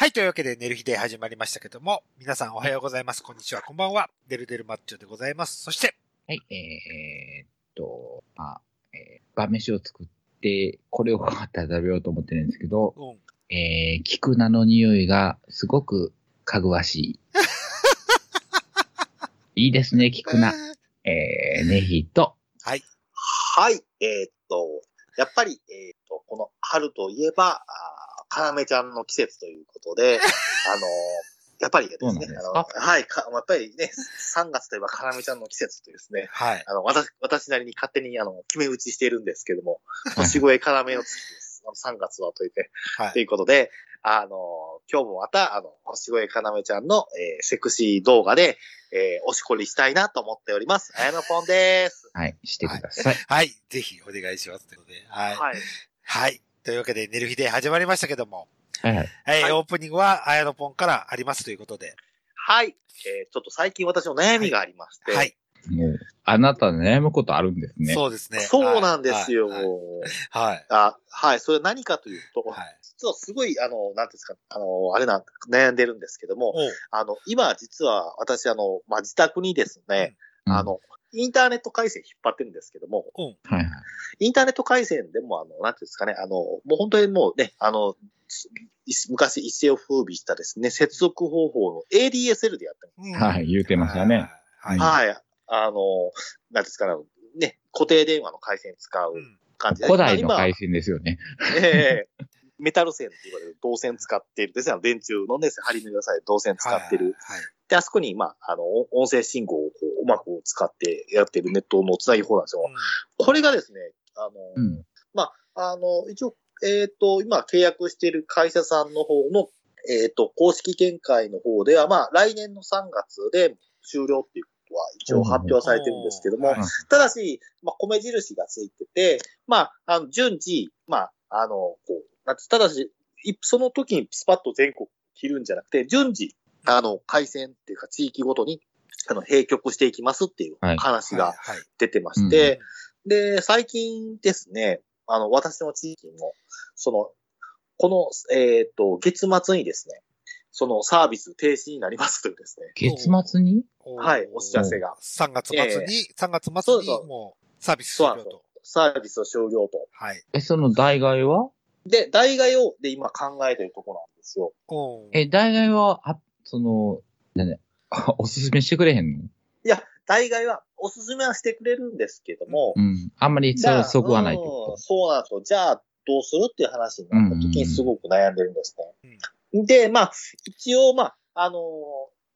はい、というわけで、寝る日で始まりましたけども、皆さんおはようございます。こんにちは、こんばんは。デルデルマッチョでございます。そして、はい、えー、っと、まあ、えー、晩飯を作って、これをまた食べようと思ってるんですけど、うん。えー、菊菜の匂いがすごくかぐわしい。いいですね、菊菜。えー、ネヒと、はい。はい。えーっと、やっぱり、えーっと、この春といえば、あーかなめちゃんの季節ということで、あのやっぱりですねあかの、はい、かやっぱりね、3月といえばかなめちゃんの季節というですね、はい。あの、私、私なりに勝手に、あの、決め打ちしているんですけども、年越え要の月です。あの3月はといて、はい。ということで、あの、今日もまた、あの、星越かなめちゃんの、えーセクシー動画で、えーおしこりしたいなと思っております。あやのぽんです。はい、してください。はい。ぜひお願いします。ということで、はい。はい。はい。というわけで、寝る日で始まりましたけども、はい、はい。はい、はいオープニングは、あやのぽんからありますということで、はい。えーちょっと最近私の悩みがありまして、はい。もう、あなた悩むことあるんですね。そうですね。そうなんですよ。はい。はい。あはい。それ何かというと、はい。実はすごい、あの、なんですか、あの、あれなん、悩んでるんですけども、あの、今実は私、あの、まあ、自宅にですね、うんあ、の、インターネット回線引っ張ってるんですけども、おうはい、はい。インターネット回線でも、あの、なんていうんですかね、あの、もう本当にもうね、あの、い昔一世を風靡したですね、接続方法の ADSL でやってうんはい、言うてましたね。。はい。ます。はい。はい。あの、なんていうんですかね、ね、固定電話の回線使ううん感じで。古代の今回線ですよね。ええメタル線って言われる導線使っているですね、電柱のね、針の良さで導線使ってる。はい。で、あそこに、まあ、あの、お音声信号をこううまく使ってやってるネットのつなぎ方なんですよ。これがですね、あの、うん。あの、一応、えっ、と、今契約している会社さんの方の、えっ、と、公式見解の方では、まあ、来年の3月で終了っていうことは一応発表されてるんですけども、はいただし、まあ、米印がついてて、まあ、あの、順次、まあ、あの、こう、なんてただし、いその時にスパッと全国切るんじゃなくて、順次、あの、回線っていうか地域ごとに、あの、閉局していきますっていうはい話がはい。出てまして、で、最近ですね、あの、私の地域も、その、この、えっ、と、月末にですね、そのサービス停止になりますというですね、月末に？はいお知らせが。3月末に、3月末にそうそうもうサービス終了と。サービスを終了と。はい。え、その代替は？で、代替を、で、今考えてるところなんですよ。え、代替は、あ、その、なんだ、おすすめしてくれへんの？いや、代替はおすすめはしてくれるんですけども、うん。あんまりそそぐわないうんこそうなんですよ。じゃあ、どうするっていう話になった時にすごく悩んでるんですね。で、まあ、一応、まあ、あのー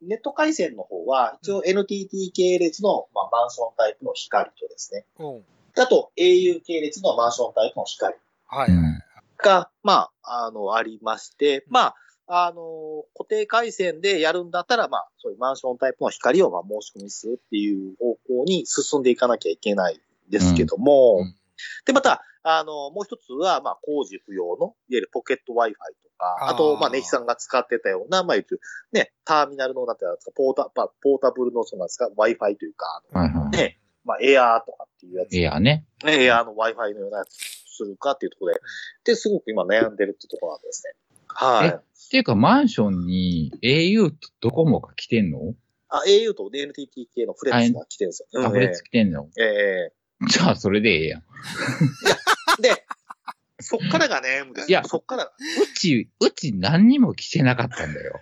ネット回線の方は、一応 NTT 系列の、まあ、マンションタイプの光とですね。おうあと au 系列のマンションタイプの光はい。が、まあ、あの、ありまして、まあ、あの、固定回線でやるんだったら、まあ、そういうマンションタイプの光をまあ申し込みするっていう方向に進んでいかなきゃいけないんですけども、うんで、また、あの、もう一つは、まあ、工事不要の、いわゆるポケット Wi-Fi とか、あと、まあ、ネヒさんが使ってたような、まあ、ね、ターミナルの、なんていうんですか、ポータ、まあ、ポータブルの、そうなんですか、Wi-Fi というか、はいはい。ね、まあ、エアーとかっていうやつ。いやね。ね、エアーの Wi-Fi のようなやつするかっていうところで、で、すごく今悩んでるってところなんですね。はい。っていうか、マンションに au とドコモが来てんの？あ、au と NTT 系のフレッツが来てるんですよ。あ、フレッツ来てんの？えええじゃあ、それでええやん。えで、そっからが悩むんですよ。いやそっから。うち、うち何にも来てなかったんだよ。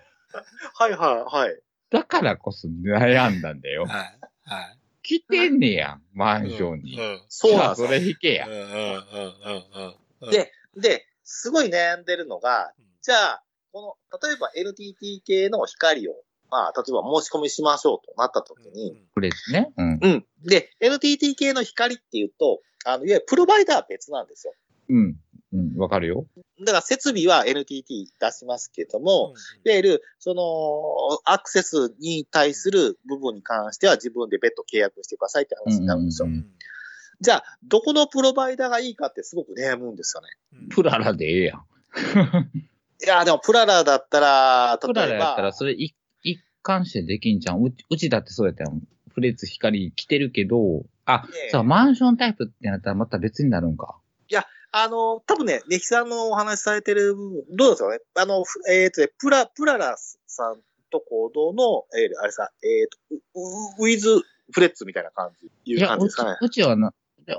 はいはいはい。だからこそ悩んだんだよ。はい。はい。来てんねやん、マンションに。うん。そうなそれ引けやうん。うんうんうんうん。で、で、すごい悩んでるのが、じゃあ、この、例えば NTT 系の光を、まあ、例えば申し込みしましょうとなった時に、フレッツね。うん。うん。で、NTT 系の光っていうと、あの、いわゆるプロバイダーは別なんですよ。うん。うん。わかるよ。だから設備は NTT 出しますけども、いわゆる、その、アクセスに対する部分に関しては自分で別途契約してくださいって話になるんですよ。うんうんうんじゃあ、どこのプロバイダーがいいかってすごく悩むんですよね。うんプララでええやん。いや、でもプララだったら、プラ例えば、ラやったら、それ一一貫してできんじゃん。うちうちだってそうやったよ。フレッツ光来てるけど、あええ、そう、マンションタイプってなったらまた別になるんか。あの、多分ね、ネヒさんのお話しされてる部分、どうですかねあの、ふえっ、とね、プラ、プララスさんと行動の、えーあれさ、えっ、と、ウウィズフレッツみたいな感じ、いいうや、うち感じですかね。うちはな、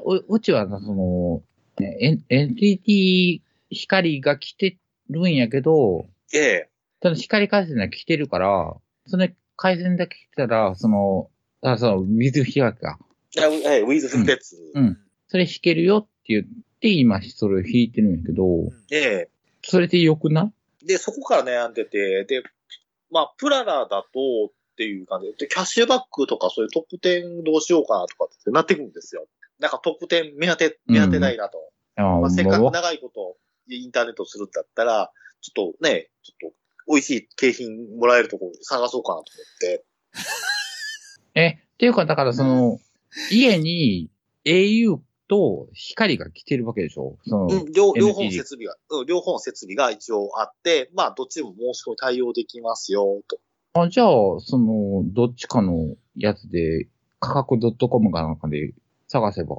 ううちはな、その、ね NTT 光が来てるんやけど、ええただ光回線が来てるから、その回線だけ来たら、その、あ、その、水光か。いや、ええウィズフレッツ。うん。それ弾けるよって言って、今、それを弾いてるんやけど、ええそれでよくない？で、そこから悩んでて、で、まあ、プララだとっていう感じで、でキャッシュバックとかそういうトップ10どうしようかなとかってなってくるんですよ。なんかトップ10目当て、目当てないなと。あまあ、せっかく長いことインターネットするんだったら、ちょっとね、ちょっと美味しい景品もらえるところ探そうかなと思って。え、っていうか、だからその、家に au と光が来てるわけでしょ？その、うん、両、両方設備が、うん、両方の設備が一応あって、まあ、どっちでも申し込み対応できますよ、と。あ、じゃあ、その、どっちかのやつで、価格 .com かなんかで探せば。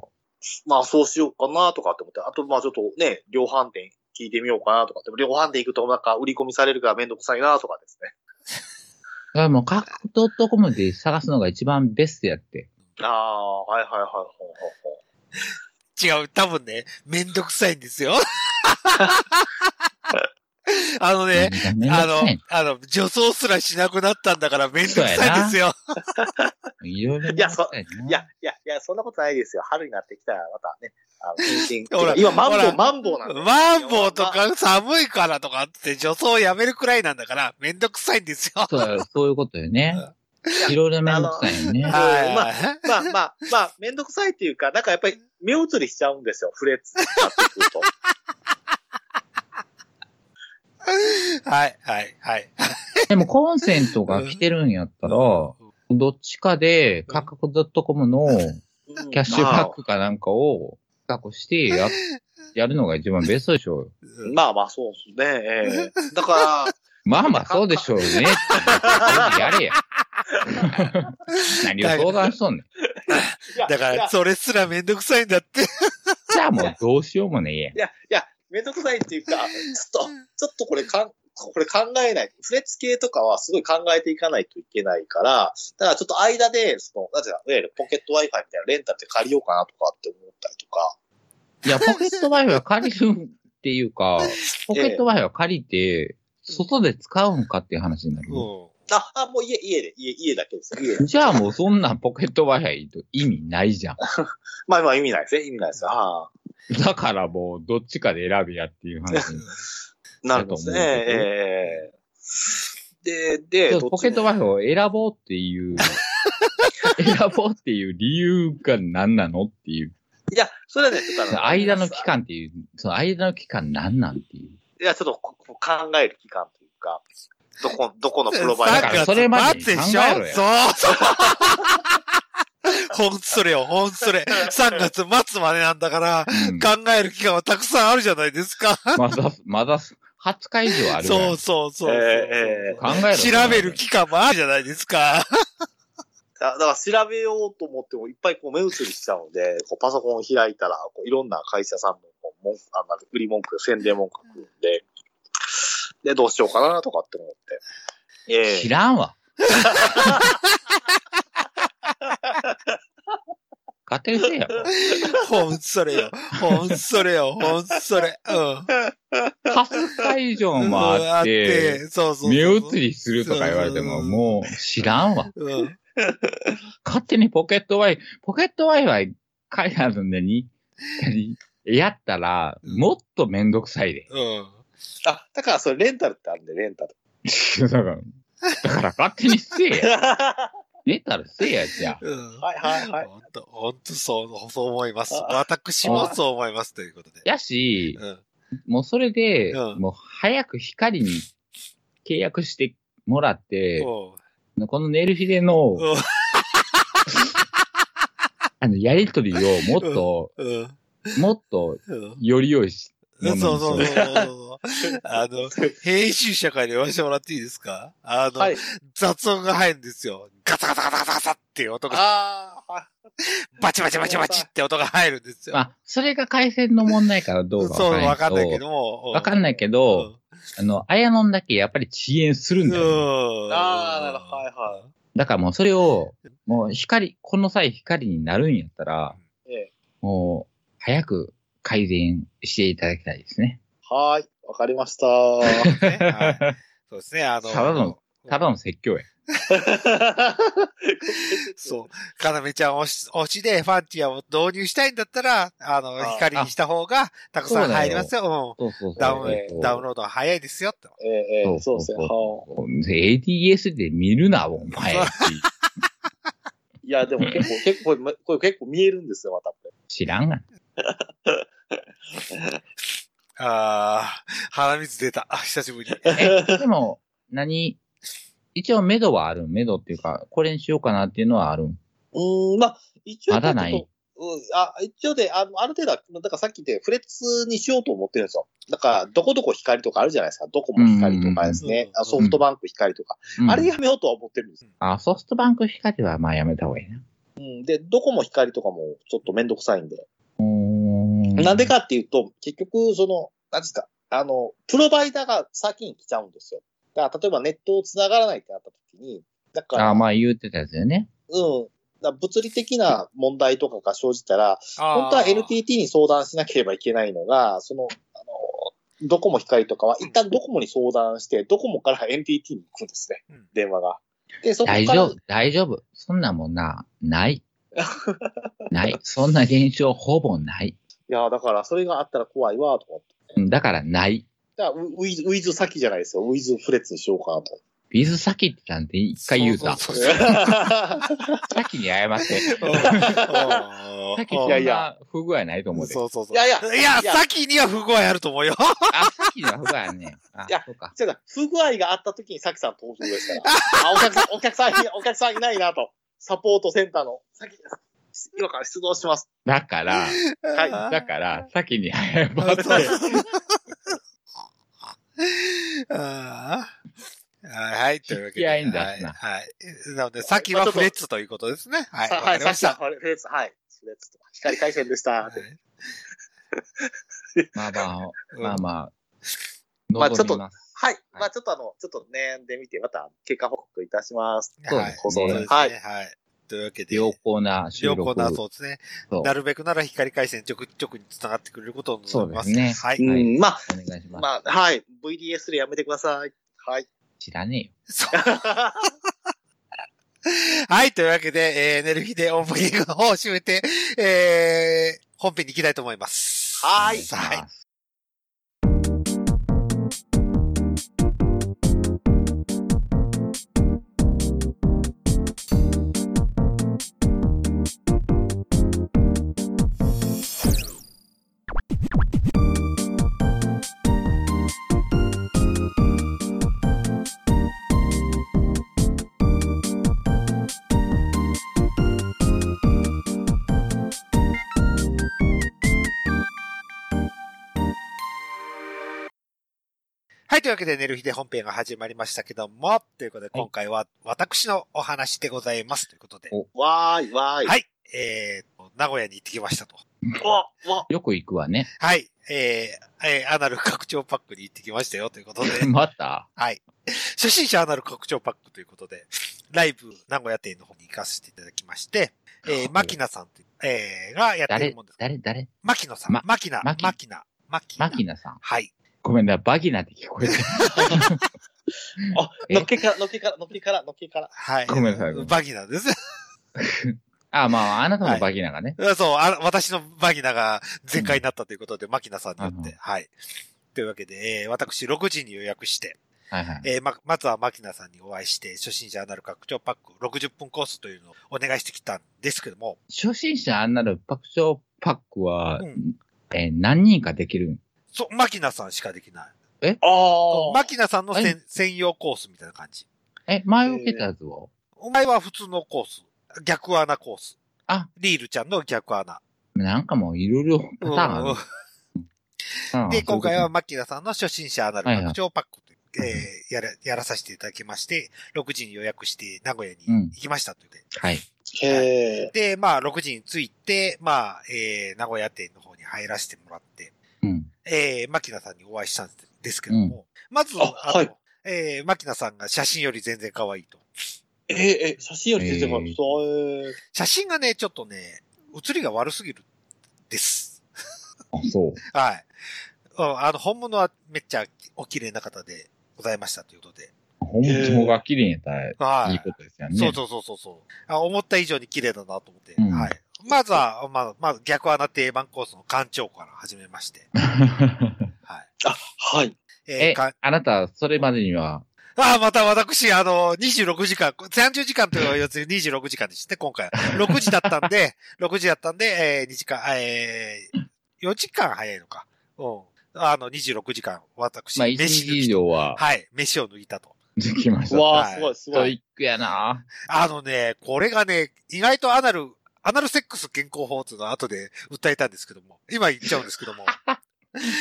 まあ、そうしようかな、とかって思って。あと、まあ、ちょっとね、量販店聞いてみようかな、とかって。量販店行くと、なんか、売り込みされるからめんどくさいな、とかですね。だからもう価格 .com で探すのが一番ベストやって。ああ、はいはいはい、ほうほうほう。違う、多分ね、めんどくさいんですよ。あのね、あのあの、女装すらしなくなったんだからめんどくさいんですよ。の いろいろいやそいや、いや、いや、そんなことないですよ。春になってきたら、またね、あの、今、マンボウ、マンボウなんで。マンボウとか寒いからとかって女装やめるくらいなんだからめんどくさいんですよ。そう、そういうことよね。いろいろめんどくさいよね。あはい。ままあまあ、まあ、めんどくさいっていうか、なんかやっぱり目移りしちゃうんですよ、フレッツになってくると。はい、はい、はい。でもコンセントが来てるんやったら、どっちかで価格 .com のキャッシュバックかなんかを確保してや、やるのが一番ベストでしょうよ。まあまあ、そうですね。ええだから、まあまあそうでしょうね。やれや。何を相談しとんねん。だから、それすらめんどくさいんだって。じゃあもうどうしようもねえや。いや、いや、めんどくさいっていうか、ちょっと、ちょっとこれかん、これ考えない。フレッツ系とかはすごい考えていかないといけないから、だからちょっと間で、その、なんていうか、いわゆるポケット Wi-Fi みたいなレンタルで借りようかなとかって思ったりとか。いや、ポケット Wi-Fi 借りるっていうか、ポケット Wi-Fi 借りて、外で使うんかっていう話になる。うあ、あ、もう家、家で、家、家だけですよ。家で。じゃあもうそんなポケット Wi-Fi と意味ないじゃん。まあまあ意味ないですね。意味ないですよ。はあ、だからもうどっちかで選べやっていう話に。なるほどね。だと思うけどええで、で、どっちもポケット Wi-Fi を選ぼうっていう、選ぼうっていう理由が何なのっていう。いや、それはね、ちょっとあの間の期間っていう、その間の期間何なんっていう。いや、ちょっと考える期間というか、どこ、どこのプロバイだダーかそれまでに考えろよそうそう。ほんとそれよ、ほんとそれ。3月末までなんだから、うん考える期間はたくさんあるじゃないですか。まだ、まだ20日以上あるそうそうそうそう。ええ考えろ。調べる期間もあるじゃないですか。だだから調べようと思ってもいっぱいこう目移りしちゃうので、こうパソコンを開いたら、こういろんな会社さんのこう文句あなんか売り文句、宣伝文句が来るんで、で、どうしようかなとかって思って。ええ知らんわ。勝手にせえや。ほんとそれよ。ほんとそれよ。ほんとそれ。うん。20日以上もあって、そうそうそう。目移りするとか言われても、もう知らんわ。うん。勝手にポケット Wi-Fi、ポケット Wi-Fi 書いてあるんでに、何やったら、もっとめんどくさいで。うん。あ、だからそれレンタルってあるんで、レンタル。だから、だから勝手にせえや。はレンタルせえや、じゃあ。うん。いはいはい。ほんと、ほんとそう、そう思います。あ私もそう思いますということで。やし、うん。もうそれで、うんもう早く光に契約してもらって、うんこのネルフィレの、うんあの、やりとりをもっと、うん。もっと、うん。より良いし、そうものにしよそうそうそう。あの、編集者から言わせてもらっていいですか？あの、はい。雑音が入るんですよ。ガサガサガサガサガサっていう音が、ああ、バチバチバチバチって音が入るんですよ。まあ、それが回線の問題からどうかそう、わわかんないいけかんなけどど。も。わかんないけど、あの、あやのんだけやっぱり遅延するうんん。だよね。うん。あーなるほどはいはだからもうそれを、もう光、この際光になるんやったら、ええ。もう、早く改善していただきたいですね。はーい。わかりました。ねはいそうですね、あの、ただの、ただの説教や。そう。かなめちゃん推し、推しでファンティアを導入したいんだったら、あの、あ光にした方が、たくさん入りますよ。ダウン、ダウンロードは早いですよ、ええええそうですね。はあ ADS で見るな、お前。いや、でも結構、結構、これ結構見えるんですよ、また。知らんがな。あ、鼻水出た。久しぶり。でも、何一応メドはあるメドっていうか、これにしようかなっていうのはあるんうーん、まあ、一応。まだない。うん、あ、一応で、あの、ある程度は、だからさっき言って、フレッツにしようと思ってるんですよ。だから、どこどこ光とかあるじゃないですか。どこも光とかです。ねあソフトバンク光とか。うんあれやめようとは思ってるんです。あ、ソフトバンク光はまあやめた方がいいな。うん。で、どこも光とかもちょっとめんどくさいんで。うーんなんでかっていうと、結局、その、なんですか、あの、プロバイダーが先に来ちゃうんですよ。だから、例えばネットを繋がらないってなった時に、だから、あ、まあ言うてたやつよね。うん。だ物理的な問題とかが生じたら、本本当は NTT に相談しなければいけないのが、その、あの、ドコモ光とかは、一旦ドコモに相談して、ドコモから NTT に行くんですねうん。電話が。で、そこから、大丈夫、大丈夫。そんなもんな、ない。ない。そんな現象ほぼない。いや、だから、それがあったら怖いわ、と思って。うんだからない。だからウウィズ、ウィズ先じゃないですよ。ウィズフレッツにしようかなと。ビズ先ってなんて一回言うた。そうそうそう先に謝って。うん先いやいやそんな不具合ないと思うで。そうそうそう。いやいやいや、いや先には不具合あると思うよ。あ、先には不具合あんねん。あいや、そうか。違う不具合があった時にさきさん登場ですから。あ、お客さん、お客さんい、お客さんいないなと。サポートセンターの、さき、今から出動します。だから、はいだから、先に謝あって。あーはい、というわけで。はい。はいなので、先はフレッツということですね。はい。さわかりました。さきさん、フレッツ、はい。フレッツと光回線でした。はい まあまあ、うんまあまあ。まあちょっとはい。まあちょっとあの、ちょっと悩んでみて、また結果報告いたします。はいはい。というわけで。良好な収録。良好な、そうですね。なるべくなら光回線ちょくちょくに繋がってくれることを望みます。そうですねはい。うはいん、まあ、お願いします。まあ、はい。VDS でやめてください。はい。知らねえよ。そう はい。というわけで、えー、エネルギーでオープニングの方を締めて、えー、本編に行きたいと思います。はいはい。というわけで、寝る日で本編が始まりましたけども、ということで、今回は私のお話でございます。ということで。おわーい、わーい。はい。えーと、名古屋に行ってきましたと。わ、わ、よく行くわね。はい。えー、えーアナル拡張パックに行ってきましたよ、ということで。また？はい。初心者アナル拡張パックということで、ライブ名古屋店の方に行かせていただきまして、えー、マキナさんという、えー、がやってる誰もんです。誰誰マキノさん。まマキナ。マキマキナ。マキナ。マキナさん。はい。ごめんな、バギナって聞こえてる。あ、え？のっけから、のっけから、のっけから、のっけから。はい。ごめんなさいバギナです。あ、まあ、あなたのバギナがね。そうあ、私のバギナが全開になったということで、マキナさんによって、うんはい。というわけで、えー、私6時に予約して、はいはい。えーま、まずはマキナさんにお会いして、初心者アナル拡張パック60分コースというのをお願いしてきたんですけども、初心者あんなるパクチョパックは、うんえー何人かできるんそう、マキナさんしかできない。あマキナさんの専用コースみたいな感じ。え、前受けたやつは、お前は普通のコース。逆穴コース。あ、リールちゃんの逆穴。なんかもういろいろパターンある。うんああで、今回はマキナさんの初心者アナル拡張パックとえーやら、やらさせていただきまして、6時に予約して名古屋にうん行きましたということで。はい。で、まあ、6時に着いて、まあ、えー、名古屋店の方に入らせてもらって、うん。えー、牧野さんにお会いしたんですけども、まず、ああの、はいえー、牧野さんが写真より全然可愛いと。ええ、え、写真より出てます。えー写真がね、ちょっとね、写りが悪すぎるです。あ、そう。はい。うんあの、本物はめっちゃお綺麗な方でございましたということで。本当が綺麗にやったらはい。いいことですよね。そうそうそうそうそうあ。思った以上に綺麗だなと思って。うんはい。まずは、まあ、まず逆穴定番コースの館長から始めまして。はい。あ、はい。ええーか、あなた、それまでには、あ、また私、あの、26時間、30時間というやつに26時間でしたね、今回は。6時だったんで、6時だったんで、えー、2時間、えー、4時間早いのか。うん。あの、26時間、私、まあ、1飯以上は、はい、飯を抜いたと。できました。うわあ、はいすごい、すスごい。トイックやなあのね、これがね、意外とアナル、アナルセックス健康法っていうのは後で訴えたんですけども、今言っちゃうんですけども、バ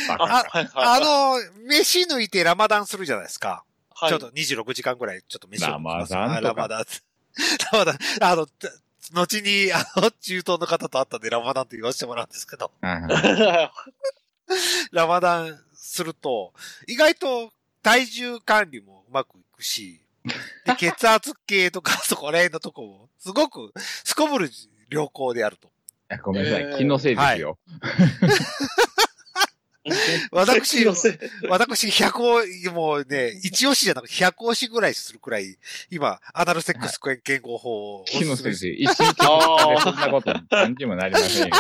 あ。あの、飯抜いてラマダンするじゃないですか。はい、ちょっと26時間ぐらい、ちょっと飯を抜きますラマダンとかラマダン。ラマダン。あの、つ後に、あの、中東の方と会ったんでラマダンって言わせてもらうんですけど、ラマダンすると、意外と体重管理もうまくいくし、で血圧計とかそこら辺のとこも、すごく、すこぶる良好であると。ごめんなさえーい。気のせいですよ。私気のせい私、100を、もうね、一押しじゃなくて100押しぐらいするくらい、今、アナルセックス健康法を気のせいですよ。一日でそんなこと何にもなりませんよ。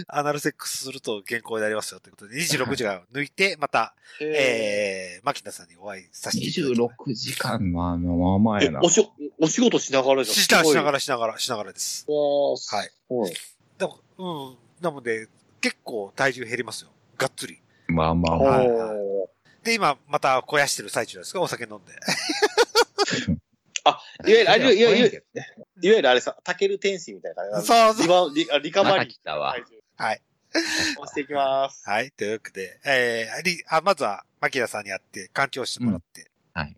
アナルセックスすると健康になりますよということで、26時間抜いて、また、ええー、牧田さんにお会いさせていただきま26時間は、まあまあやな。えおし、お仕事しながらじゃんしなしながら。らしながらしながらです。ははい。はい。うん。なので、結構体重減りますよ。がっつり。まあまあまあ。はいおで、今、また肥やしてる最中ですかお酒飲んで。ーいわゆる、あいわゆる、いわゆる、る。いわゆるあれさ、タケル天使みたいな感じ。そうそうリバリカバリー。来たわ。はい。押していきます。はい。というわけで、えー、りあまずは、牧田さんに会って、環境してもらって、はい。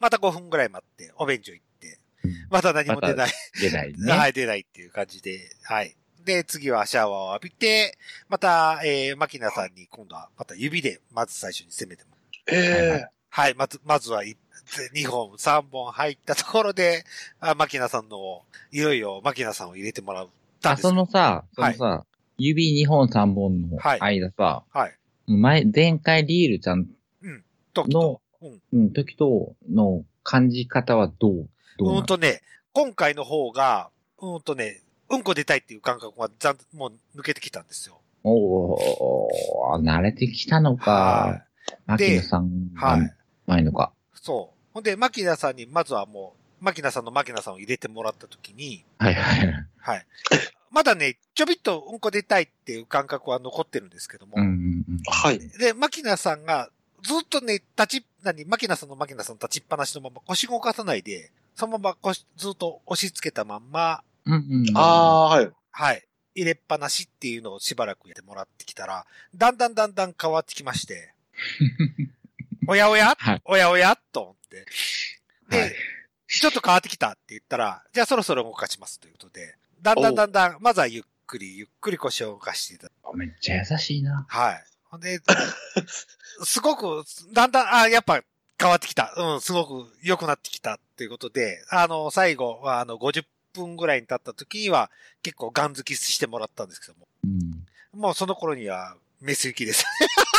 また5分ぐらい待って、お便所行って、うんまた何も出ない。出ないね。はい、出ないっていう感じで、はい。で、次はシャワーを浴びて、また、えー、牧田さんに今度は、また指で、まず最初に攻めてもらうえはいはい、まず、まずは、2本、3本入ったところで、あ、牧田さんの、いよいよ牧田さんを入れてもらったんあ、そのさ、そはいのさ、指2本3本のはい間さ、はい。前、前回リールちゃんと、のうん。うん、時との感じ方はどう？どううんとね、今回の方が、うんとね、うんこ出たいっていう感覚がざん、もう抜けてきたんですよ。おー、慣れてきたのはか。牧野さんい。はがい。ないのか。そう。ほんで、牧田さんに、まずはもう、牧田さんの牧田さんを入れてもらったときに、はいはいはい。はい。まだね、ちょびっとうんこ出たいっていう感覚は残ってるんですけども、うんうんうん。はい。で、牧田さんが、ずっとね、立ち、何、牧田さんの牧田さん立ちっぱなしのまま腰動かさないで、そのまま腰、ずっと押し付けたまんま、うんうん。ああー、はい。はい。入れっぱなしっていうのをしばらくやってもらってきたら、だんだんだんだん変わってきまして、おやおや、はいおやおや？と思って、で、はいちょっと変わってきたって言ったら、じゃあそろそろ動かしますということで、だんだんだんだん、まずはゆっくり、ゆっくり腰を動かしていただめっちゃ優しいな。はい。ほんで、すごく、だんだん、あ、やっぱ変わってきた。うん、すごく良くなってきたっていうことで、あの、最後は、あの、50分ぐらいに経った時には、結構ガン付きしてもらったんですけども、うん。もうその頃には、メス行きです。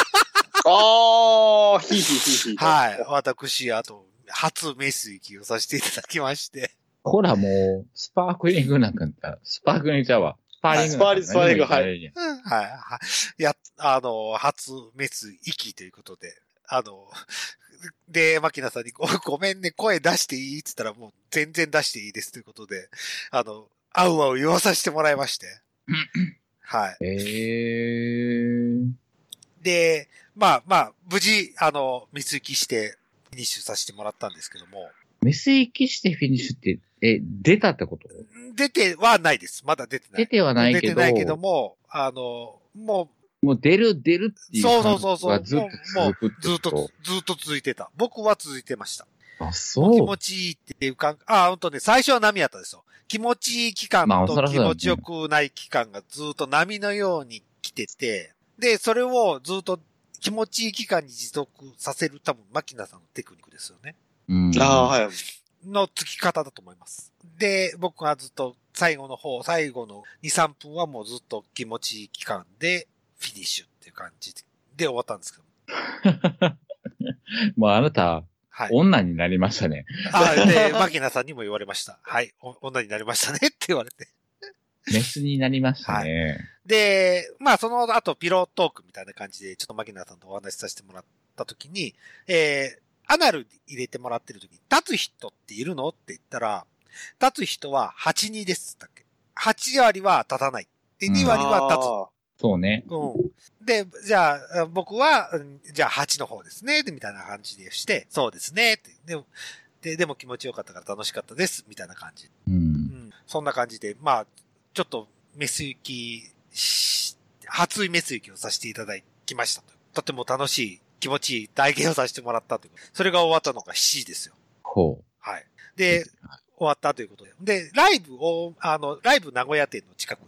ああ、ひいひいひいひい。はい。私、あと、初メス行きをさせていただきまして。ほらもう、スパークリングなんかった、スパークリングちゃうわ。スパーリングスパーリング何も言ってないやんうんはい。はい。や、あの、初メス行きということで、あの、で、牧野さんにご、ごめんね、声出していいって言ったら、もう全然出していいですということで、あの、あうあう言わさせてもらいまして。はい。へー。で、まあまあ、無事、あの、水行きして、フィニッシュさせてもらったんですけども、メス行きしてフィニッシュって、え、出たってこと？出てはないです。まだ出てない。出てはないけど、出てないけども、あの、ももう出る出るっていうそうそうそうそうずっと続くずっこと？と、ずっと続いてた。僕は続いてました。あ、もう気そう持。ちいいっていう感あ、ほんとね、最初は波やったんですよ。気持ちいい期間と気持ちよくない期間がずっと波のように来てて、で、それをずっと気持ちいい期間に持続させる多分、マキナさんのテクニックですよね。うん。ああ、はい。の付き方だと思います。で、僕はずっと最後の方、最後の2、3分はもうずっと気持ちいい期間でフィニッシュっていう感じで終わったんですけど。もうあなた、はい。女になりましたね。あ、で、マキナさんにも言われました。はい。お女になりましたねって言われて。メスになりましたね。で、まあその後ピロートークみたいな感じで、ちょっとマキナさんとお話しさせてもらった時に、えー、アナル入れてもらってる時に、立つ人っているの？って言ったら、立つ人は8、2ですだっけ。8割は立たない。で、2割は立つ。あそうね。うん。で、じゃあ、僕は、うんじゃあ8の方ですね。で、みたいな感じでして、そうですね。でも、で、でも気持ちよかったから楽しかったです。みたいな感じ。う。うんん。そんな感じで、まあ、ちょっと、メス行きし、初メス行きをさせていただきましたと。とても楽しい、気持ちいい体験をさせてもらったという。それが終わったのが7時ですよ。ほはい。う。で、終わったということで。で、ライブを、あの、ライブ名古屋店の近くに、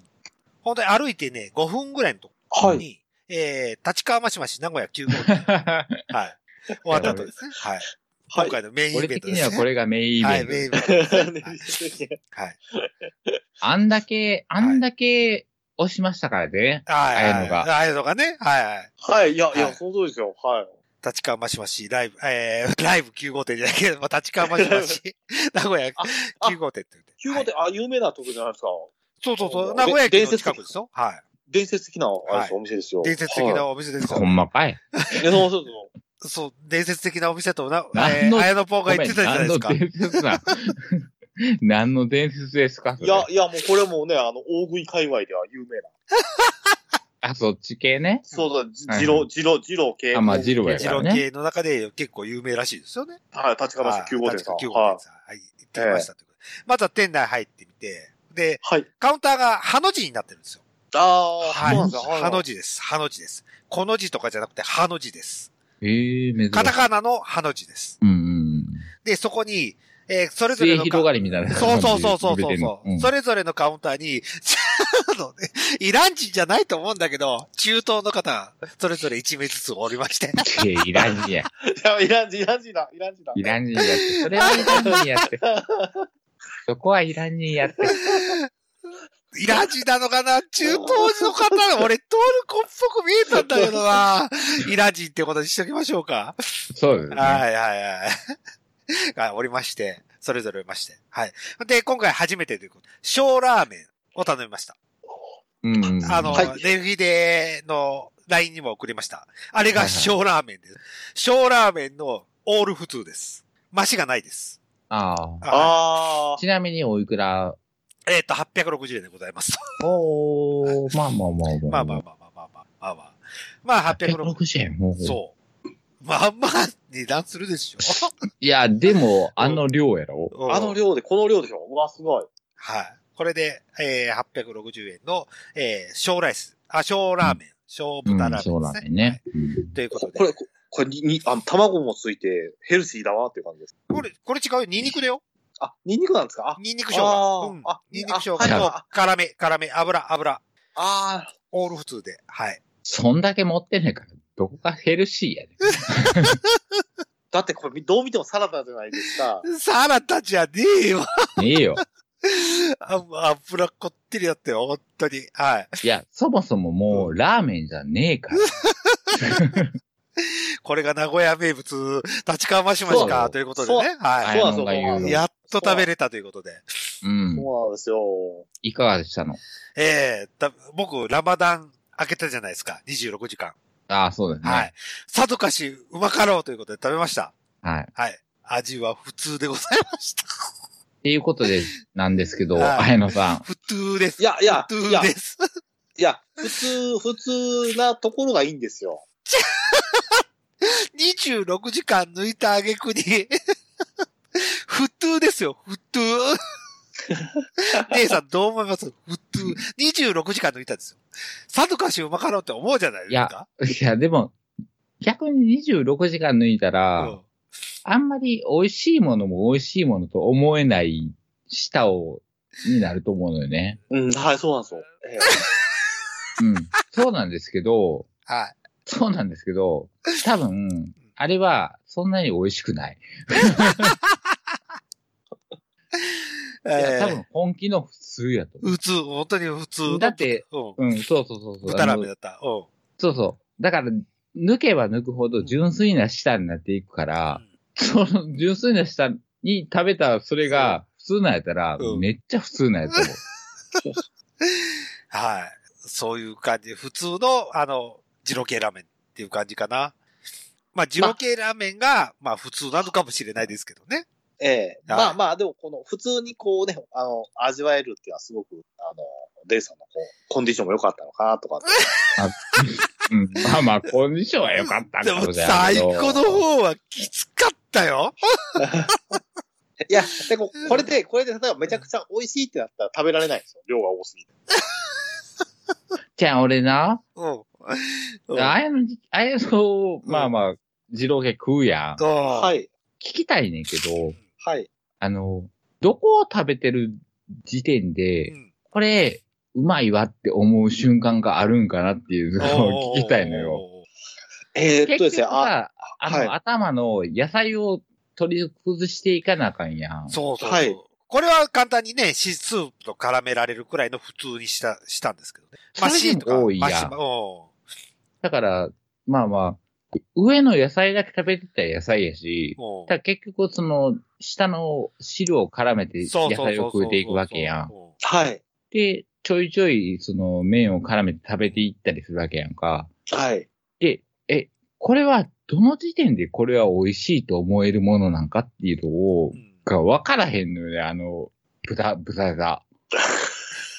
本当に歩いてね、5分ぐらいのところに、えー、立川マシマシ名古屋9号店。はい。終わった後ですね。はい。はい今回のメインイ俺的ベントですね。にはこれがメインイはい、ベント。メインイベント。はい。あんだけ、あんだけ押しましたからね。はい。ああいうのがああいうのがね。はいはい。はい、いや、いや、はいその通りですよ。はい。立川マシマシ、ライブ、えー、ライブ9号店じゃないけど、まあ、立川マシマシ、名古屋あ9号店って言って。はい9号店、あ、有名なとこじゃないですか。そうそうそう。で名古屋駅の近くですよ。はい。伝説的な、お店ですよ。伝説的はなお店ですよほ。んまかい。い。いやそうそうそう。そう、伝説的なお店とな、えー、綾野ポーが言ってたじゃないですか。伝説な。何の伝説ですか？いや、いや、もうこれもね、あの、大食い界隈では有名な。あ、そっち系ね？そうだ、じはい二郎、二郎、二郎系。あまあ二郎や一から系の中で結構有名らしいですよね。はい、立川市9号店さん。はい立川9号店さん。はい。行ってきましたということで。まずは店内入ってみて、で、はい。カウンターがハの字になってるんですよ。ああ、はい。そうなんですよ。はいハの字です。ハの字です。この字とかじゃなくて、ハの字です。ええ珍しい。カタカナのハの字です。うんうん。で、そこに、えーそれぞれの広がりみたいなそうそうそうそうそううんそれぞれのカウンターに、あのね、イラン人じゃないと思うんだけど、中東の方、それぞれ1名ずつおりまして。いや、イラン人や。いや、イラン人、イラン人だ、イラン人だ。イラン人やって。それはイラン人やって。そこはイラン人やって。イラン人なのかな？中東の方、俺トルコっぽく見えたんだけどな。イラン人ってことにしときましょうか。そうですね。はいはいはい。がおりまして、それぞれおりまして。はい。で、今回初めてということで、小ラーメンを頼みました。うんうん。あの、はいレフィデの LINE にも送りました。あれが小ラーメンです。小ラーメンのオール普通です。増しがないです。ああ。はああ。ちなみにおいくら？いえっ、と、860円でございます。おー、まあまあまあまあ。まあまあまあまあまあまあまあまあ。まあ860 860円。そう。まあまあ、値段するでしょ？いや、でも、あの量やろ。うんあの量で、この量でしょ？うわ、すごい。はい。これで、えー、860円の、えー、小ライス、あ、小ラーメン、小うん豚ラーメンですね。そうなんだよね。うんはいということで。これ、ここれに、に、あの、卵もついて、ヘルシーだわっていう感じです。これ、これ違うよ。ニンニクだよ。あ、ニンニクなんですか？あ、ニンニク生姜。うん。あーあニンニク生姜あとは、辛め、辛め、油、油。あオール普通で。はい。そんだけ持ってねえから、どこがヘルシーやね だってこれ、どう見てもサラダじゃないですか。サラダじゃねえよ。ん。ええよ。あ油こってりだったよ。本当に。はい。いや、そもそももう、ラーメンじゃねえから。これが名古屋名物、立川マシマシか、ということでね。そうはそうなんですよあやっと食べれたということで。うん。そうなんですよ。いかがでしたの？ええだ僕、ラマダン開けたじゃないですか。26時間。ああ、そうですね。はい。さぞかしうまかろうということで食べました。はい。っはい。味は普通でございました。ていうことで、なんですけど、はい綾野さん。普通です。いやいや普いや通です。いや、普通、普通なところがいいんですよ。26時間抜いた挙句に、普通ですよ、普通。姉さんどう思います？普通、26時間抜いたんですよ。さぞかしうまかろうって思うじゃないですか。いや、でも、逆に26時間抜いたら、うんあんまり美味しいものも美味しいものと思えない舌を、になると思うのよね。うん、はい、そうなんですよ。え うん。そうなんですけど、はい。そうなんですけど、多分、あれはそんなに美味しくない。いや、多分本気の普通やと思普通、本当に普通の。だってうん。う。うん、そうそうそうそう。豚ラーメンだった。うん。そうそう。だから、抜けば抜くほど純粋な舌になっていくから、その純粋な舌に食べたそれが普通なんやったら、うんめっちゃ普通なんやと思う。はい。そういう感じ。普通の、あの、二郎系ラーメンっていう感じかな。まあ、二郎系ラーメンが、まあ、普通なのかもしれないですけどね。えええはいまあまあ、でもこの普通にこうね、あの、味わえるっていうのはすごく、あの、デイさんのこう、コンディションも良かったのかなとか。うん、まあまあ、コンディションは良かったでも、かも。最後の方はきつかったよ。いや、でも、これで、これで、例えばめちゃくちゃ美味しいってなったら食べられないんですよ。量が多すぎて。じゃあ俺な、うん。うんあやの、あやの、まあまあ、二郎系食うやん。は。はいい。聞きたいねんけど、はい。あの、どこを食べてる時点で、うんこれ、うまいわって思う瞬間があるんかなっていうのを聞きたいのよ。。えー、っとですね、結局あ、さ、あの、はい頭の野菜を取り崩していかなあかんやん。そうそうそう。はいこれは簡単にね、シスープと絡められるくらいの普通にした、したんですけどね。マシーンとか。多いやだから、まあまあ、上の野菜だけ食べてたら野菜やし、うんただ結局その、下の汁を絡めて野菜を食うていくわけやん。うはい。で、ちょいちょいその麺を絡めて食べていったりするわけやんか。はい。で、え、これはどの時点でこれは美味しいと思えるものなんかっていうのを、んが分からへんのよね、あの、豚、豚が。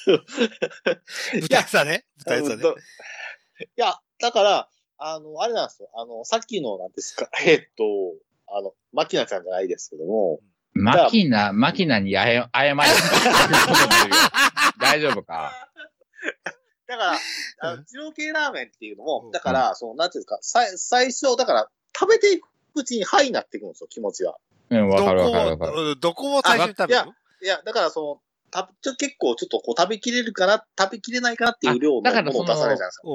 豚さね。豚さね。いや、だから、あの、あれなんですよ。あの、さっきの、なんですか、えーっと、あの、マキナちゃんじゃないですけども、マキナ、マキナにあや謝れ大丈夫か？だから、あうんの、二郎系ラーメンっていうのもうん、だから、その、なんていうんですか、さい最初、だから、食べていくうちに、はいになっていくんですよ、気持ちが。うん、わどかるわかるわこかる。を、どこを最初に食べる？あいや、だから、その、たちょ結構、ちょっとこう、食べきれるかな、食べきれないかなっていう量のあだからものを出されるじゃないですか。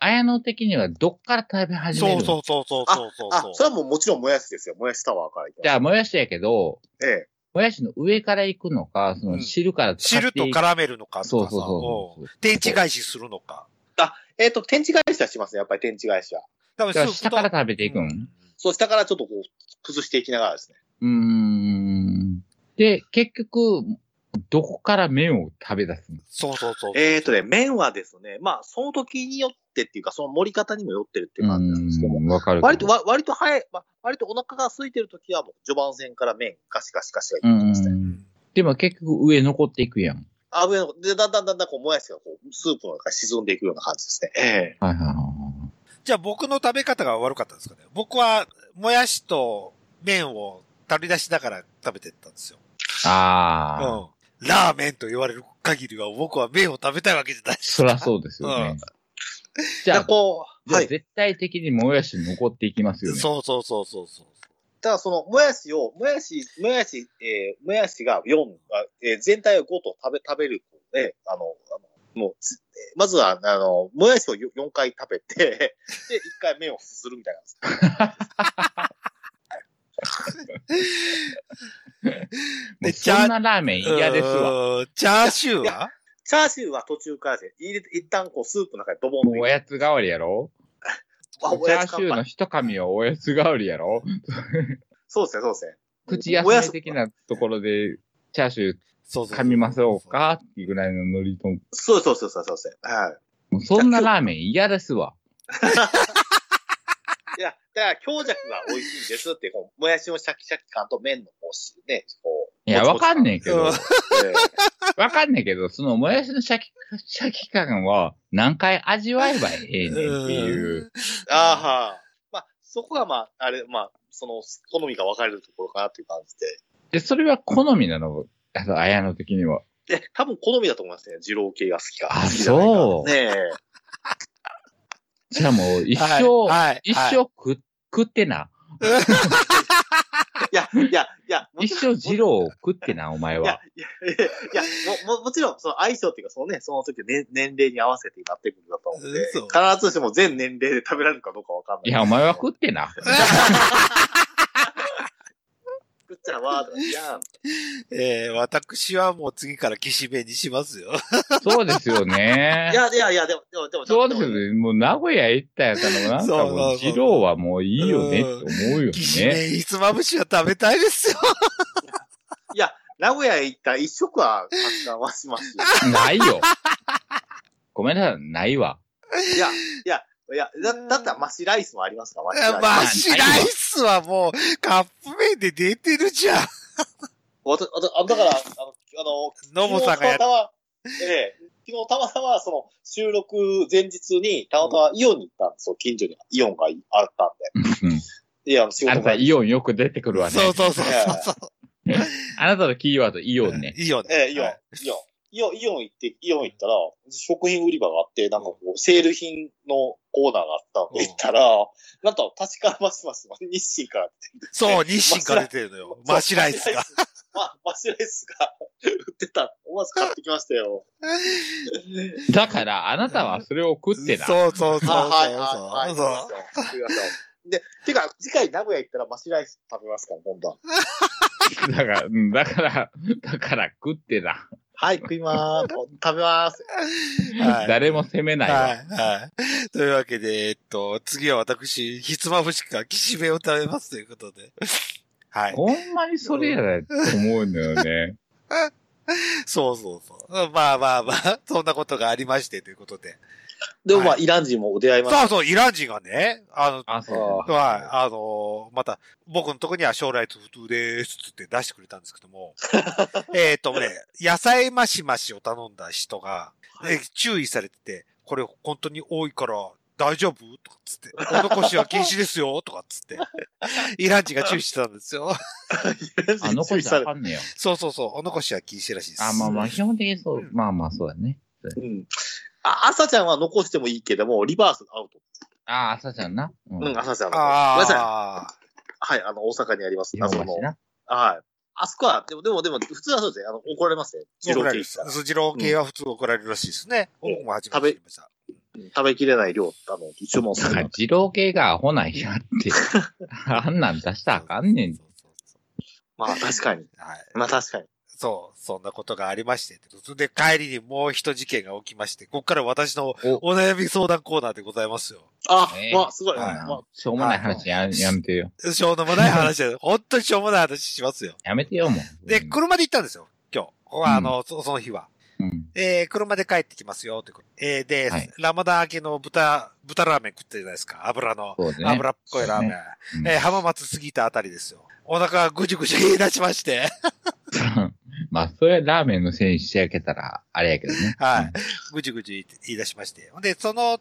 うん。綾野的にはどっから食べ始めるの？そうそうそうそうそうそう。あ、それはもうもちろんもやしですよ。もやしタワーからじゃあ、もやしやけど、ええ。もやしの上から行くのか、その汁から使って汁と絡めるのかとかさ。そうそうそううん天地返しするのか。えっ、と、天地返しはしますね。やっぱり天地返しは。多分だから下から食べていくん、うんそう、下からちょっとこう、崩していきながらですね。うーん。で、結局、どこから麺を食べ出すのそうそうそう。えっ、とね、麺はですね、まあ、その時によってっていうか、その盛り方にもよってるっていう感じなんですけども、かる。割と、わ割と早い、まあ、割とお腹が空いてる時はもう序盤戦から麺ガシガシガシがういってますね。ん。でも結局上残っていくやん。あ、上の、で、だんだんだんだんこう、もやしがこう、スープの中に沈んでいくような感じですね。ええはいはいはいはい。じゃあ僕の食べ方が悪かったんですかね。僕は、もやしと麺を取り出しながら食べてったんですよ。ああ、うん。ラーメンと言われる限りは僕は麺を食べたいわけじゃないし。そらそうですよね。じ じゃあ、こう、はい。絶対的にもやし残っていきますよね。そうそうそうそうそう。だその、もやしを、もやし、もやし、えー、もやしが4、あえー全体を5と食べ、食べる、ね、あの、あのもうまずは、あの、もやしを4回食べて、で、1回麺をすするみたいなんで そんなラーメン嫌ですわ。わ。チャーシューは？チャーシューは途中からですね、入れて、一旦こう、スープの中にドボンおやつ代わりやろ？あチャおやつ乾杯ーシューの一噛みはおやつ代わりやろ？そうですね、そうですね。口休め的なところで、チャーシュー噛みましょうかっていうぐらいのノリと、そうそうそうそうそうですね。はい。そんなラーメン嫌ですわ。いや、だから強弱が美味しいんですって、こう、もやしのシャキシャキ感と麺のこうし、ね、こう。いや、わかんねえけど わかんねえけど、そのもやしのシャキ、シャキ感は何回味わえばええねんっていう。あーはーまあ、そこがまあ、あれ、まあ、その、好みが分かれるところかなっていう感じで。で、それは好みなの？あと、綾野的には。え、多分好みだと思いますね。二郎系が好きか。あそうねえ。じゃあもう、一はい生、はい一生食、食ってな。いや、いや、いや、も一生二郎を食ってな、お前は。、いや、いや、いやも、も、もちろん、その相性っていうか、そのね、その時の年年齢に合わせてなってくるんだと思うんで、必ずしも全年齢で食べられるかどうかわかんない。いや、お前は食ってな。食っちゃうわ、とか、いや、えー、私はもう次から岸辺にしますよ。そうですよねい。や、いや、いや、でも、でも、でも、そうですよね。もう名古屋行ったやったら、な？んかもう、二郎はもういいよねって思うよね。岸辺ひつまぶしは食べたいですよ。いや、名古屋へ行ったら一食は発散はしますよ。ないよ。ごめんなさい、ないわ。いや、いや、いや、だだったらマシライスもありますか？ら、マシライス。マシライスはもうカップ麺で出てるじゃん。わた、あだから、あの、あの、ノボさんがや昨日たまたま、ええ、昨日たまたま、その、収録前日に、たまたまイオンに行ったんですよ。近所にイオンがあったんうんで。いや、あの仕あなた。イオンよく出てくるわね。そうそうそう。あなたのキーワードイオンね。いいよね。ええ、イオンはい、イオン。イオン、イオン行って、イオン行ったら、食品売り場があって、なんかこう、セール品のコーナーがあったんで、行ったら、なんと、確かましまし、日清から出てきてそう、日清から出てるのよ。マシライスが。ま、マシライスが売ってた。思わず買ってきましたよ。だから、あなたはそれを食ってな。そうそうそうそう。あはい、はい、はい。で、てか、次回名古屋行ったらマシライス食べますから、今度は。だから、うんだから、だから食ってな。はい、食いまーす。食べまーす。はい誰も責めないわ。はい、はい。というわけで、えっと、次は私、ひつまぶしか岸辺を食べますということで。はい。ほんまにそれやだと思うんだよね。そうそうそう。まあまあまあ、そんなことがありましてということで。でもまあ、はイラン人も出会いました。そうそう、イラン人がね、あの、あ、そうはい、あのまた、僕のとこには将来と普通ですって出してくれたんですけども、えっとね、野菜マシマシを頼んだ人が、え注意されてて、これ本当に多いから大丈夫？とかっつって、お残しは禁止ですよ？とかっつって、イラン人が注意してたんですよ。あの子じゃあかんねよ。そうそうそう、お残しは禁止らしいです。あ、まあまあ、基本的にそう。まあまあ、そうだね。うん。あ、朝ちゃんは残してもいいけども、リバースアウト。あ、朝ちゃんな。ううん、朝ちゃんは。ごめんなさい。ああ、はい、あの、大阪にあります。謎の。はい。あそこは、でも、でも、でも、普通はそうですね。あの、怒られますね。二怒られる。郎系したらスジロー系は普通怒られるらしいですね。うん僕も初めて知りました。うん食べきれない量、あの、注文するだから、二郎系がアホなんやって。あんなん出したらあかんねん。まあ、確かに。はい。まあ、確かに。そう、そんなことがありまして。それで帰りにもう一事件が起きまして、ここから私のお悩み相談コーナーでございますよ。あ、ねまあ、すごい。はいまあ、しょうもない話ややめてよ。しょうもない話で、本当にしょうもない話しますよ。やめてよ、もう。で、車で行ったんですよ、今日。あの、そその日は。うん。えー、車で帰ってきますよ、ということ。えー、で、はいラマダ明けの豚、豚ラーメン食ってるじゃないですか。油の、そうですね。油っこいラーメン。うんえー、浜松過ぎたあたりですよ。お腹がぐじゅぐじゅ言い出しまして。まあ、それラーメンのせいにしてあげたら、あれやけどね。はい。ぐじゅぐじゅ言い出しまして。で、その、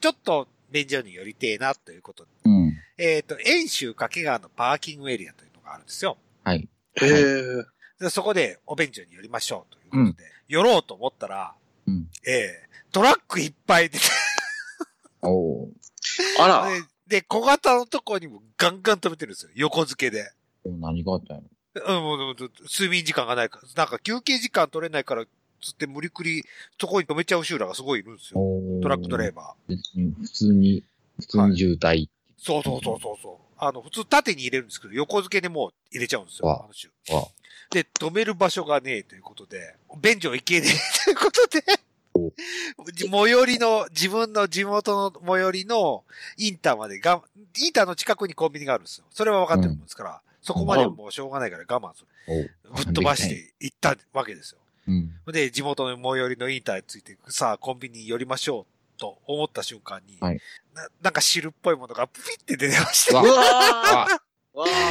ちょっと便所に寄りてえな、ということで。うん。えっ、と、遠州掛川のパーキングエリアというのがあるんですよ。はい。へえ。でそこでお便所に寄りましょうということで、寄ろうと思ったら、うん。ええトラックいっぱい出て、おーあら。で、で小型のとこにもガンガン止めてるんですよ。横付けで。何があったんやろうん、もう、睡眠時間がないから、なんか休憩時間取れないから、つって無理くり、そこに止めちゃう集団がすごいいるんですよ。トラックドライバー。普通に、普通に渋滞。そうそうそうそうそう。あの、普通縦に入れるんですけど、横付けでもう入れちゃうんですよ。わあので、止める場所がねえということで、便所行けねえということで、最寄りの、自分の地元の最寄りのインターまでが、インターの近くにコンビニがあるんですよ。それは分かってるもんですから、そこまではもうしょうがないから我慢する。おぶっ飛ばして行ったわけですよ。うん。で、地元の最寄りのインターについて、さあ、コンビニに寄りましょうと思った瞬間に、はいななんか汁っぽいものがピッて出てまして、わうわ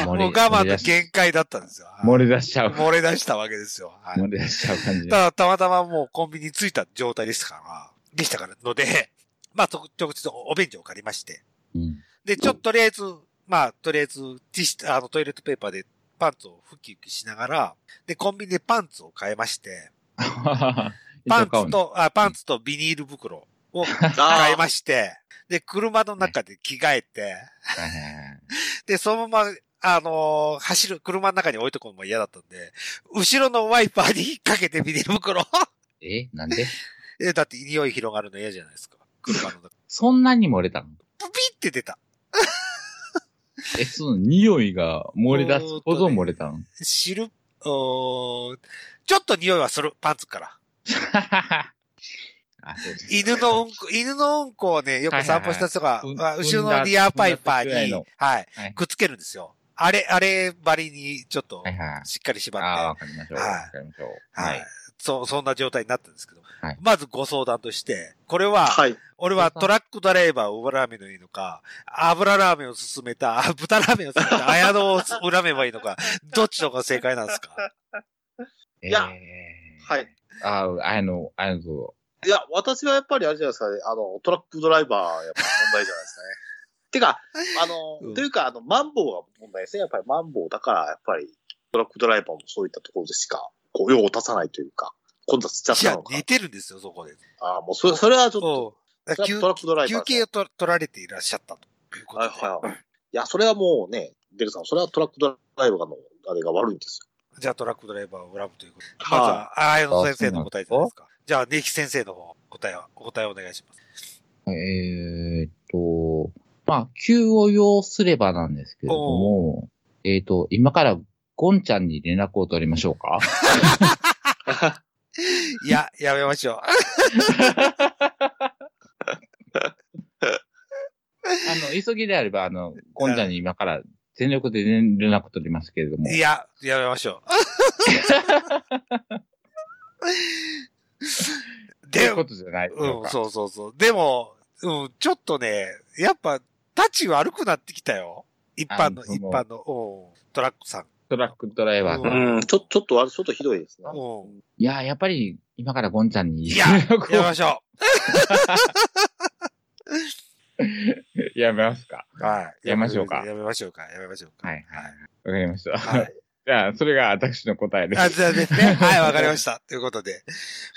もう我慢の限界だったんですよ。漏れ出しちゃう。漏れ出したわけですよ。はい漏れ出しちゃう感じ。ただ、たまたまもうコンビニに着いた状態でしたから、でしたからので、まあ、と直接お弁当を借りまして。うん。で、ちょっととりあえず、まあ、とりあえず、ティッシュ、あの、トイレットペーパーでパンツをふきふきしながら、で、コンビニでパンツを買いまして、パ パンツと、あ、パンツとビニール袋をあ 買いまして、で、車の中で着替えて、で、そのまま、あのー走る、車の中に置いとくのも嫌だったんで、後ろのワイパーに引っ掛けてビニール袋。え、なんで？え、だって匂い広がるの嫌じゃないですか。車の中。そんなに漏れたの？プピって出た。え、その匂いが漏れ出すほど漏れたの？知る、おーちょっと匂いはする、パンツから。あそうです犬のうんこ、犬のうんこをね、よく散歩した人が、はいはいはいあ後ろのリアパイパーにはい、はいくっつけるんですよ。あれ、あればりにちょっとはいはい。しっかり縛って、ああ、わかりましょう。はいわかりましょう。ははいい。。そう、そんな状態になったんですけど、はいまずご相談として、これは、はい。俺はトラックドライバーを恨めばいいのか、油ラーメンを勧めた、あ豚ラーメンを勧めた、綾野を恨めばいいのか、どっちの方が正解なんですか？いやはい。ああ、あの、あの、そいや、私はやっぱりあれじゃないですかね。あの、トラックドライバー、やっぱ問題じゃないですかね。てか、あの、うんというか、あの、マンボウが問題ですね。やっぱりマンボウだから、やっぱり、トラックドライバーもそういったところでしか、こう、用を足さないというか、混雑しちゃっいやたの、か寝。てるんですよ、そこで。ああ、もう、それ、それはちょっと、休はトラックドライバー休憩をと取られていらっしゃったということはいで。はいはい。いや、それはもうね、デルさん、それはトラックドライバーの、あれが悪いんですじゃあトラックドライバーを恨むということで。はいまずは、綾野先生の答えじゃないですか。じゃあ、ネキ先生の方、答えを、お答えをお願いします。う。えーっと、まあ、急を要すればなんですけれども、えーっと、今からゴンちゃんに連絡を取りましょうか？よ。いや、やめましょう。あの、急ぎであれば、あの、ゴンちゃんに今から全力で連連絡取りますけれども。いや、やめましょう。でこ、とじゃないううん、か。そうそうそう。でも、うん、ちょっとね、やっぱ、立ち悪くなってきたよ。一般の、の一般の、うん、トラックさん。トラックドライバーさん。ううん、ちょ、ちょっとあれ、ちょっとひどいですね。うん。いや、やっぱり、今からゴンちゃんにいや連絡をやめましょ やめますか。う。はい。やめましょうかやめましょうか。やめましょうか。はいはい。わかりました。はい。じゃあ、それが私の答えです。あ、じゃあですね。はい、わかりました。ということで。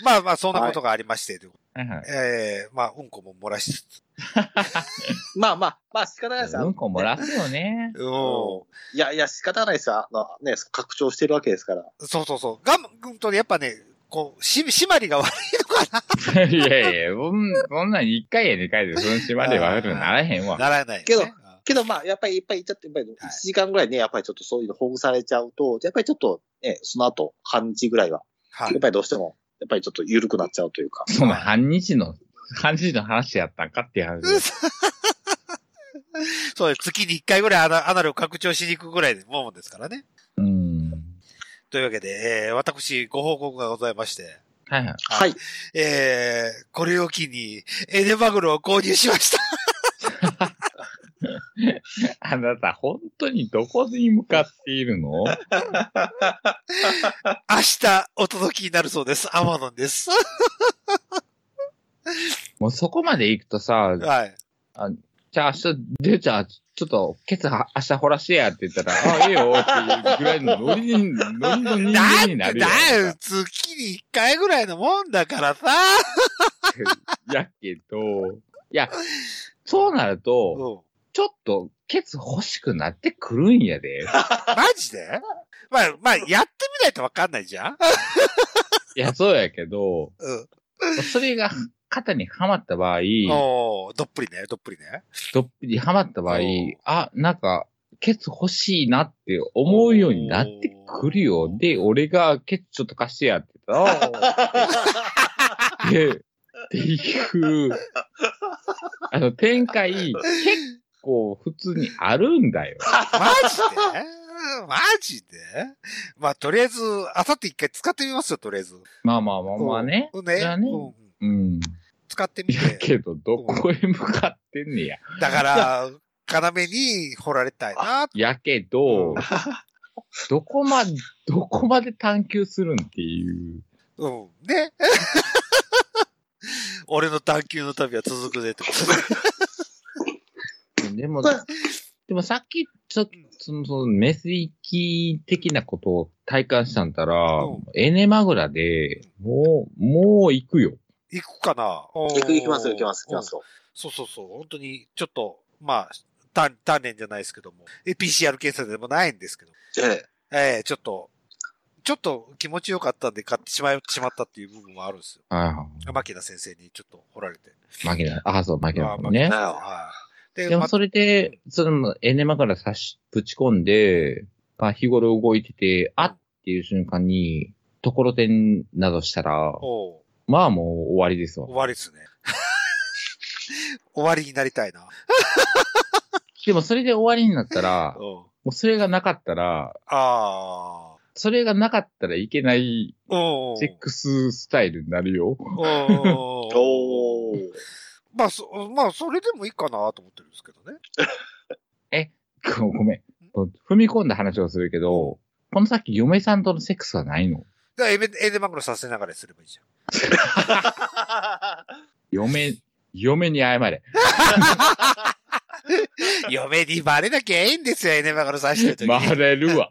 まあまあ、そんなことがありまして、はいはいでえー、まあ、うんこも漏らしつつ。まあまあ、まあ仕方ないですよ。うんこ漏らすよね。うん。いやいや、仕方ないですよ。あのね、拡張してるわけですから。そうそうそう。がん、うんとね、やっぱね、こう、し、締まりが悪いのかな いやいや、そんそんなん1回や2回でその島で悪くならへんわ。ならないよね。けどうんけどまあ、やっぱり、やっぱりちょっと、やっぱり1時間ぐらいね、やっぱりちょっとそういうのほぐされちゃうと、やっぱりちょっとね、その後、半日ぐらいは、はいやっ。ぱりどうしても、やっぱりちょっと緩くなっちゃうというか。その半日の、半日の話やったんかっていう話です。そうです。月に1回ぐらいアナアナルを拡張しに行くぐらいでもんですからね。うん。というわけで、えー、私、ご報告がございまして、はいはい。はい。えー、これを機に、エネマグロを購入しました。あなた、本当にどこに向かっているの？明日、お届けになるそうです。アマゾンです。もうそこまで行くとさ、はい。じゃあ明日、で、じゃあ、ちょっと、ケツは明日掘らしてやって言ったら、あ、いいよっていうぐらいのノリに、ノリの人間になるよ。だよ、月に1回ぐらいのもんだからさ。やけど、いや、そうなるうん。と、ちょっと、ケツ欲しくなってくるんやで。マジで？まあ、まあ、やってみないとわかんないじゃん いや、そうやけど、うん。それが肩にはまった場合、おーどっぷりね、どっぷりね。どっぷりはまった場合あ、なんか、ケツ欲しいなって思うようになってくるよ。で、俺がケツちょっと貸してやってたら、で、っていう、あの、展開、結構普通にあるんだよ。マジで？マジで？まあ、とりあえず、あさって一回使ってみますよ、とりあえず。まあまあまあまあね。うんね。ねうんうん。使ってみやて。けど、どこへ向かってんねや。だから、要に掘られたい。な。やけど、どこま、どこまで探求するんってい。う。うん。ね。俺の探求の旅は続くぜってことで。でもでもさっき、ちょ、その、その、メス行き的なことを体感したんだら、うんエネマグラで、もう、もう行くよ。行くかな？行く、行きますよ、行きます、行きますよ。そうそうそう。本当に、ちょっと、まあ、単、単年じゃないですけども、え PCR 検査でもないんですけど、ええ。ええちょっと、ちょっと気持ちよかったんで買ってしまい、しまったっていう部分もあるんですよ。はいはい。牧田先生にちょっと掘られて。マキナ、あ、そう、マキねあ。はい。でまでもそれで、そのエネマから差し、ぶち込んで、まあ日頃動いてて、あっていう瞬間に、ところてんなどしたら、まあもう終わりですわ終。わりですね。終わりになりたいな。でもそれで終わりになったら、うん。もうそれがなかったら、あそれがなかったらいけないセックススタイルになるよ。おー。まあ、そ、まあ、それでもいいかなと思ってるんですけどね。ごごめん。踏み込んだ話をするけど、この先嫁さんとのセックスはないの？だエデマグロさせながらすればいいじゃん。嫁、嫁に謝れ。嫁にバレなきゃいいんですよ、エネマグロさしてると。バレるわ。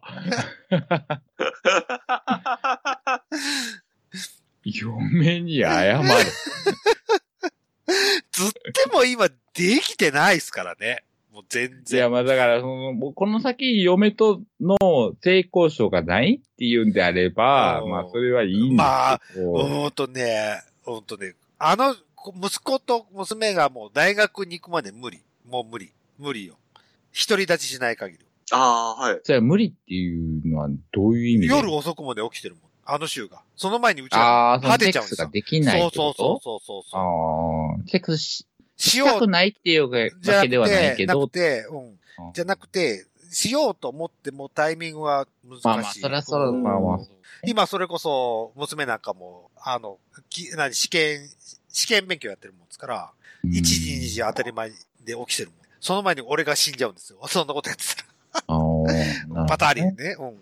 嫁に謝れ。ずっても今できてないですからね。もう全い然。や、まあだから、その、もうこの先嫁との性交渉がないっていうんであれば、うんまあそれはいいんですけど、うーんとね、ほんとね、あの、息子と娘がもう大学に行くまで無理。もう無理。無理よ。独り立ちしない限り。ああ、はい。それは無理っていうのはどういう意味で？夜遅くまで起きてるもん。あの週が。その前にうちあはあ、その果てちゃうんですよ。できないそうそうそうそうそう。ああ、セックスししようないっていうわけではないて、けどなく、て、うん。うんじゃなくて、しようと思ってもタイミングは難しい。まあまあそりゃそううんまあまあ今それこそ、娘なんかも、あの、き何試験、試験勉強やってるもんですから、うん1時2時当たり前で起きてるもん。その前に俺が死んじゃうんですよ。そんなことやってたら。ねパターリンね。うん。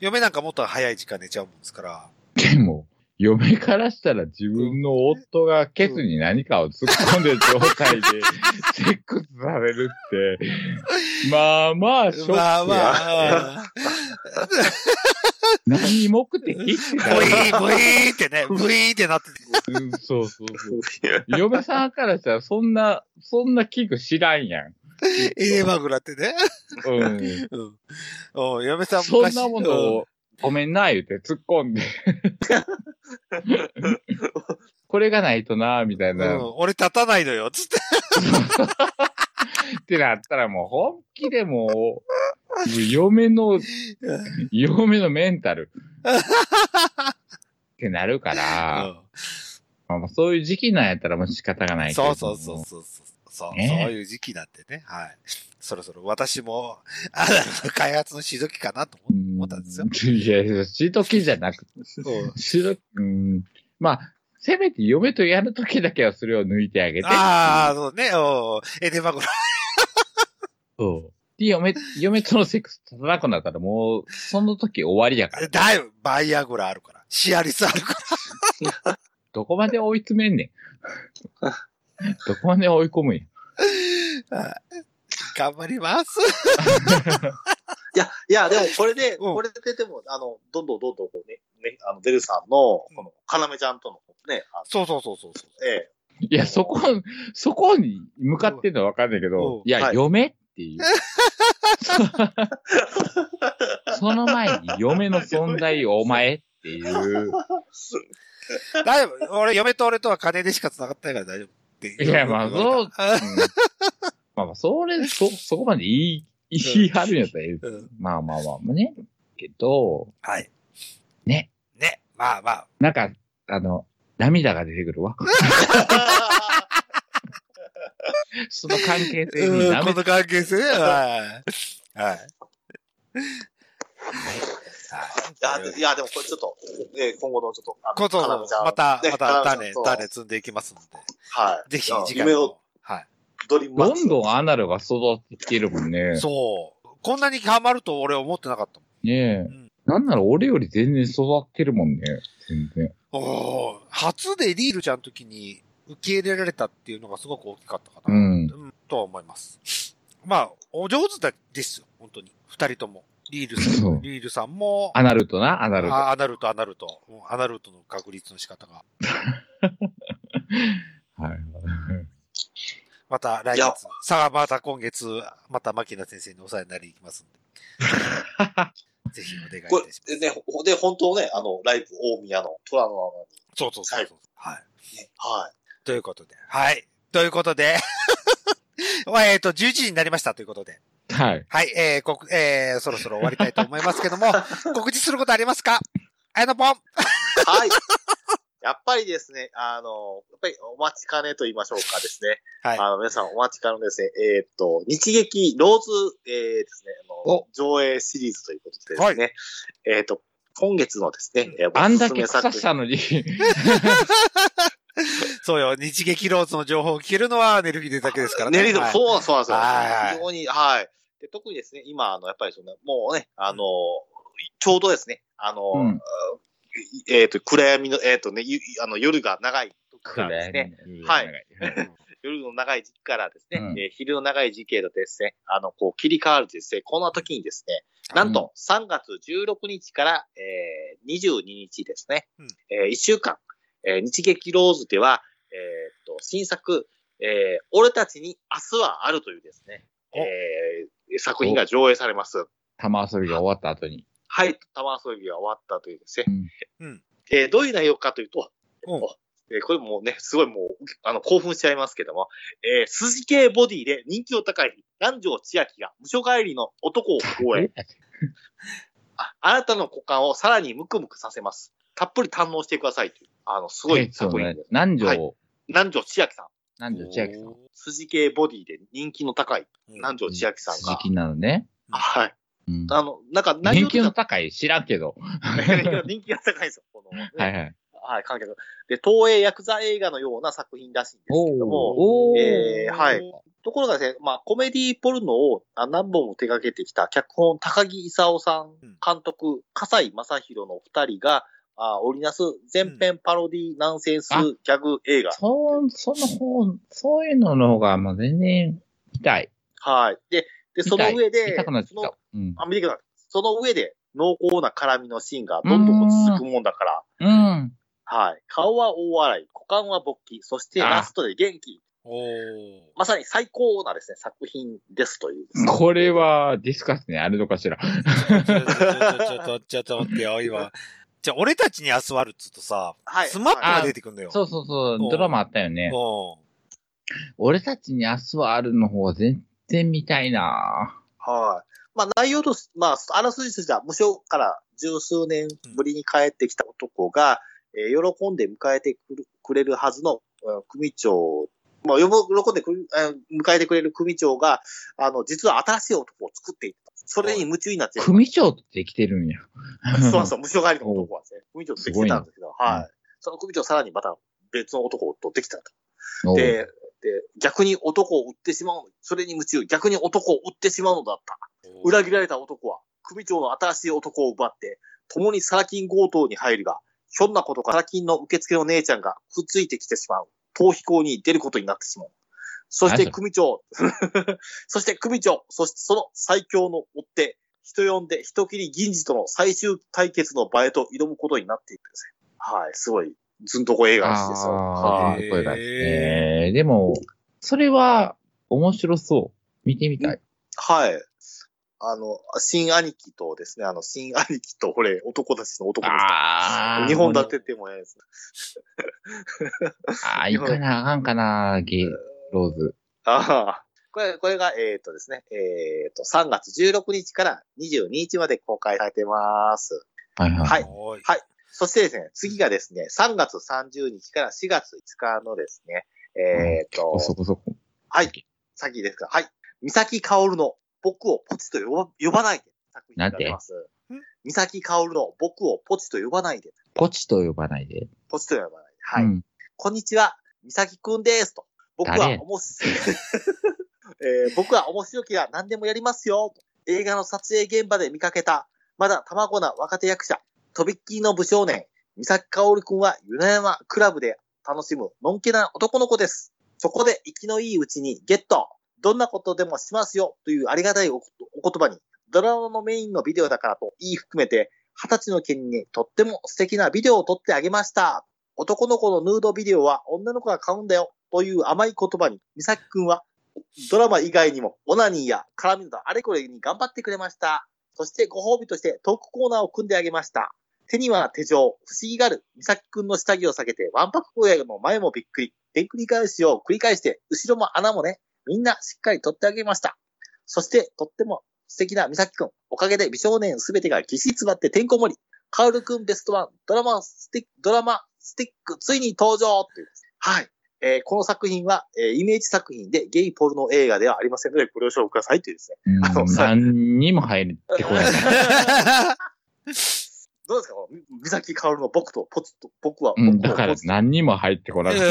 嫁なんかもっと早い時間寝ちゃうもんですから。でも、嫁からしたら自分の夫がケツに何かを突っ込んでる状態で、セックスされるって、まあまあ、ショックや。まあまあ、何目的？ブイーン、ブイーンってね、ブイーンってなってて。うんそうそうそう。嫁さんからしたらそんな、そんな器具知らんやん。エレマグラってね。うん。うん。うん、嫁さんそんなものを、ごめんな、言うて突っ込んで。これがないとな、みたいうん、な。うん俺立たないのよ、つって。ってなったらもう本気でもう、もう嫁の、嫁のメンタル。ってなるから、まあまあそういう時期なんやったらもう仕方がないけど。そうそうそうそうそう。そう、ねそういう時期なんてね。はい。そろそろ私も、アナルの開発のしどきかなとうん。思ったんですよ。いやしときじゃなくて、しどき、うん。まあ、せめて嫁とやるときだけはそれを抜いてあげて。ああ、そうね。おーエデマグラ。そう。で、嫁、嫁とのセックス立たなくなったらもう、その時終わりやから。だいぶ、バイアグラあるから。シアリスあるか どこまで追い詰めんねん。どこまで追い込むんや？頑張ります。いや、いや、でもこれで、うんこれででも、あの、どんどんどんどんこうね、ね、あの、ベルさんの、この、かなめちゃんとのね、あそうそうそうそうそう。のええ、いや、そこ、そこに向かってんのはわかんないけうんど、いや、はい嫁っていう。その前に嫁の存在お前っていう。だいぶ、俺、嫁と俺とは金でしか繋がってないから大丈夫っていう。いやまあそううんまあまあ、それ、そ、そこまで言い、言い張るんやったらええうんまあまあまあね。けど、はい。ね。ね。まあまあ。なんか、あの、涙が出てくるわ。その関係性にこの関係性はい。はい。はい。いや、でいや、でもこれちょっと、え今後のちょっと、あまた、ねまた種、種積んでいきますので、はい。ぜひ次回も。はい。どんどんアナルが育ってきてるもんね。そう。こんなにハマると俺思ってなかったねえ。んなんなら俺より全然育ってるもんね。全然。もん。おー初でリールちゃんの時に受け入れられたっていうのがすごく大きかったかな。うん。うん、とは思います。まあ、お上手だですよ、本当に。二人とも。リールさ、んリールさんも、アナルトな、アナルト。あアナルト、アナルト。うんアナルトの確率の仕方が。はい。また来月。さあ、また今月、また牧野先生にお世話になりますんで。ぜひお願いいたこします。れ、ね、ほで、本当ね、あの、ライブ大宮の虎の穴そうそうそうそう。はいはい。に。はい。ということで。はい。ということで。まあえっと、11時になりましたということで。はい。はい。えー、こく、えー、そろそろ終わりたいと思いますけども、告知することありますか？あやのぽん。はい。やっぱりですね、あの、やっぱりお待ちかねと言いましょうかですね。はい。あの、皆さんお待ちかねのですね、えーっと、日劇ローズ、えーですね、あのお、上映シリーズということでですね、えーっと、今月のですね、えーあんだけおすすめ作草したのに。そうよ。日劇ローズの情報を聞けるのはネルフィデだけですからね。ね、はいそうそうなんですよ。はい非常に、はい。で特にですね、今、あの、やっぱりその、もうね、あの、ちょうどですね、あの、うん。えっ、と、暗闇の、えっ、とね、ゆあの夜が長い時からですね、はい。い。夜の長い時期からですね、うん。えー昼の長い時期へとですね、あの、こう切り替わるとですね、こんな時にですね、なんと3月16日から、えー、22日ですね、うん。え1週間、えー日劇ローズでは、えーっと、新作、えー俺たちに明日はあるというですね、お。えー作品が上映されます。玉遊びが終わった後に。はい、玉遊びが終わったというですね、うん。えーどういう内容かというと、うんえーこれもうね、すごいもう、あの、興奮しちゃいますけども、えー筋系ボディで人気の高い南條千秋が無所帰りの男を応援。ああなたの股間をさらにムクムクさせます。たっぷり堪能してくださいという、あの、すごい作品です。。南はい條、南條千秋さん。南條千秋さん。筋系ボディで人気の高いうん南條千秋さんが。時期なのね。はい。うんあの、なんか内容人気の高い知らんけど。人気が高いんですよ。この、ね、はいはい。はい、観客。で、東映ヤクザ映画のような作品らしいんですけども、えーはい。ところがですね、まあ、コメディポルノをあ何本も手掛けてきた脚本、高木勲さん、うん監督、笠井正宏の二人が、あ織りなす全編パロディナンセンスあギャグ映画。そう、その方、そういうのの方がもう全然見たい。はい。で、で、その上見でたくなって、きそのた。うん。あ、見てください。その上で、濃厚な絡みのシーンがどんどん続くもんだから、うん。はい。顔は大笑い、股間は勃起、そしてあラストで元気。おー。まさに最高なですね、作品ですという。これは DISCAS ね、あるのかしら。ちょ、ちょ、ちょ、ちょ、ちょ、ちょっと待ってよ、今。じゃあ、俺たちに明日はあるっつうとさ、はい。 SMAP はいが出てくんのよ。そうそうそううん、ドラマあったよね。う俺たちに明日はあるの方が全然見たいなはい。まあ内容とし、まあ、あらすじとしては、ムショから十数年ぶりに帰ってきた男が、えー喜んで迎えてくるくれるはずの、うん組長、まあ、喜んでくる、えー迎えてくれる組長が、あの、実は新しい男を作っていった。それに夢中になって、組長ってできてるんや。そうそう、無償帰りの男はですね、組長とできてたんですけど、はい。その組長さらにまた別の男とできたと。で、で、逆に男を撃ってしまうの。それに夢中。逆に男を撃ってしまうのだった。ん。裏切られた男は、組長の新しい男を奪って、共にサラ金強盗に入るが、ひょんなことかサラ金の受付の姉ちゃんがくっついてきてしまう。逃避行に出ることになってしまう。そして組長、そして組長、そしてその最強の追って、人呼んで人切り銀次との最終対決の場へと挑むことになっていくんですね。はい、すごい、ずんとこ映画らしいですよ。ああ、はい。これだ。えー、でも、それは面白そう。見てみたい。はい。あの、新兄貴とですね、あの、新兄貴と、これ、男たちの男ですああ。日本立ててもええです。ああ、いかなあかんかな、ゲイ、ローズ。ああ。これ、これが、えっ、とですね、えっ、と、3月16日から22日まで公開されてます。はいはい。はいおいそしてですね、次がですね、3月30日から4月5日のですね、えっ、と、そこそこ。はい、先ですか。はい。三崎薫の僕をポチと呼ば呼ばないで。作品になってます。三崎薫の僕をポチと呼ばないで。ポチと呼ばないで？ポチと呼ばないで。はい。うん。こんにちは、三崎くんですと。僕は誰？面白い、えー僕は面白きゃ何でもやりますよ。映画の撮影現場で見かけた、まだ卵な若手役者、とびっきりの武少年、三崎かおるくんはゆなやまクラブで楽しむのんけな男の子です。そこで生きのいいうちにゲットどんなことでもしますよというありがたいお言葉に、ドラマのメインのビデオだからと言い含めて、二十歳の件にとっても素敵なビデオを撮ってあげました。男の子のヌードビデオは女の子が買うんだよという甘い言葉に、美咲くんはドラマ以外にもオナニーや絡みなどあれこれに頑張ってくれました。そしてご褒美としてトークコーナーを組んであげました。手には手錠、不思議がる、美咲くんの下着を下げて、ワンパク小屋の前もびっくり、でん繰り返しを繰り返して、後ろも穴もね、みんなしっかり取ってあげました。そして、とっても素敵な美咲くん、おかげで美少年すべてがぎっしり詰まっててんこ盛り。カウルくんベストワン、ドラマスティック、ドラマスティック、ついに登場というはい。えーこの作品は、えーイメージ作品でゲイポルノ映画ではありませんので、ご了承くださいというですね。うんあのさ 何にも入ってこない。どうですか？このみ美咲カオルの僕とポチと、僕は、うん、僕だから何にも入ってこなかった。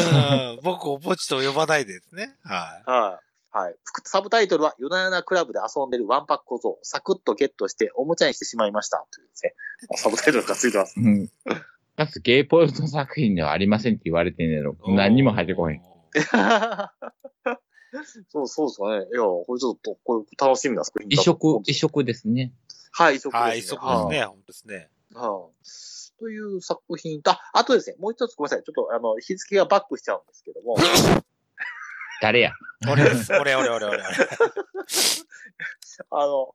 うん僕をポチと呼ばないでですね。ははい。はい。副サブタイトルは、夜な夜なクラブで遊んでるワンパック小僧、サクッとゲットしておもちゃにしてしまいました。というですね。サブタイトルがついてます。うん。かつ、ゲイポルト作品ではありませんって言われてんねやろ。い。何にも入ってこへん。そう、そうですかね。いや、これちょっと、これ楽しみな作品だ異と色、異色ですね。はい、異色です、ね。はい、そこですね。本当ですね。はい。という作品と、あ、あとですね、もう一つごめんなさい。ちょっと、あの、日付がバックしちゃうんですけども、誰や？俺です。俺、俺、俺、俺。俺あの、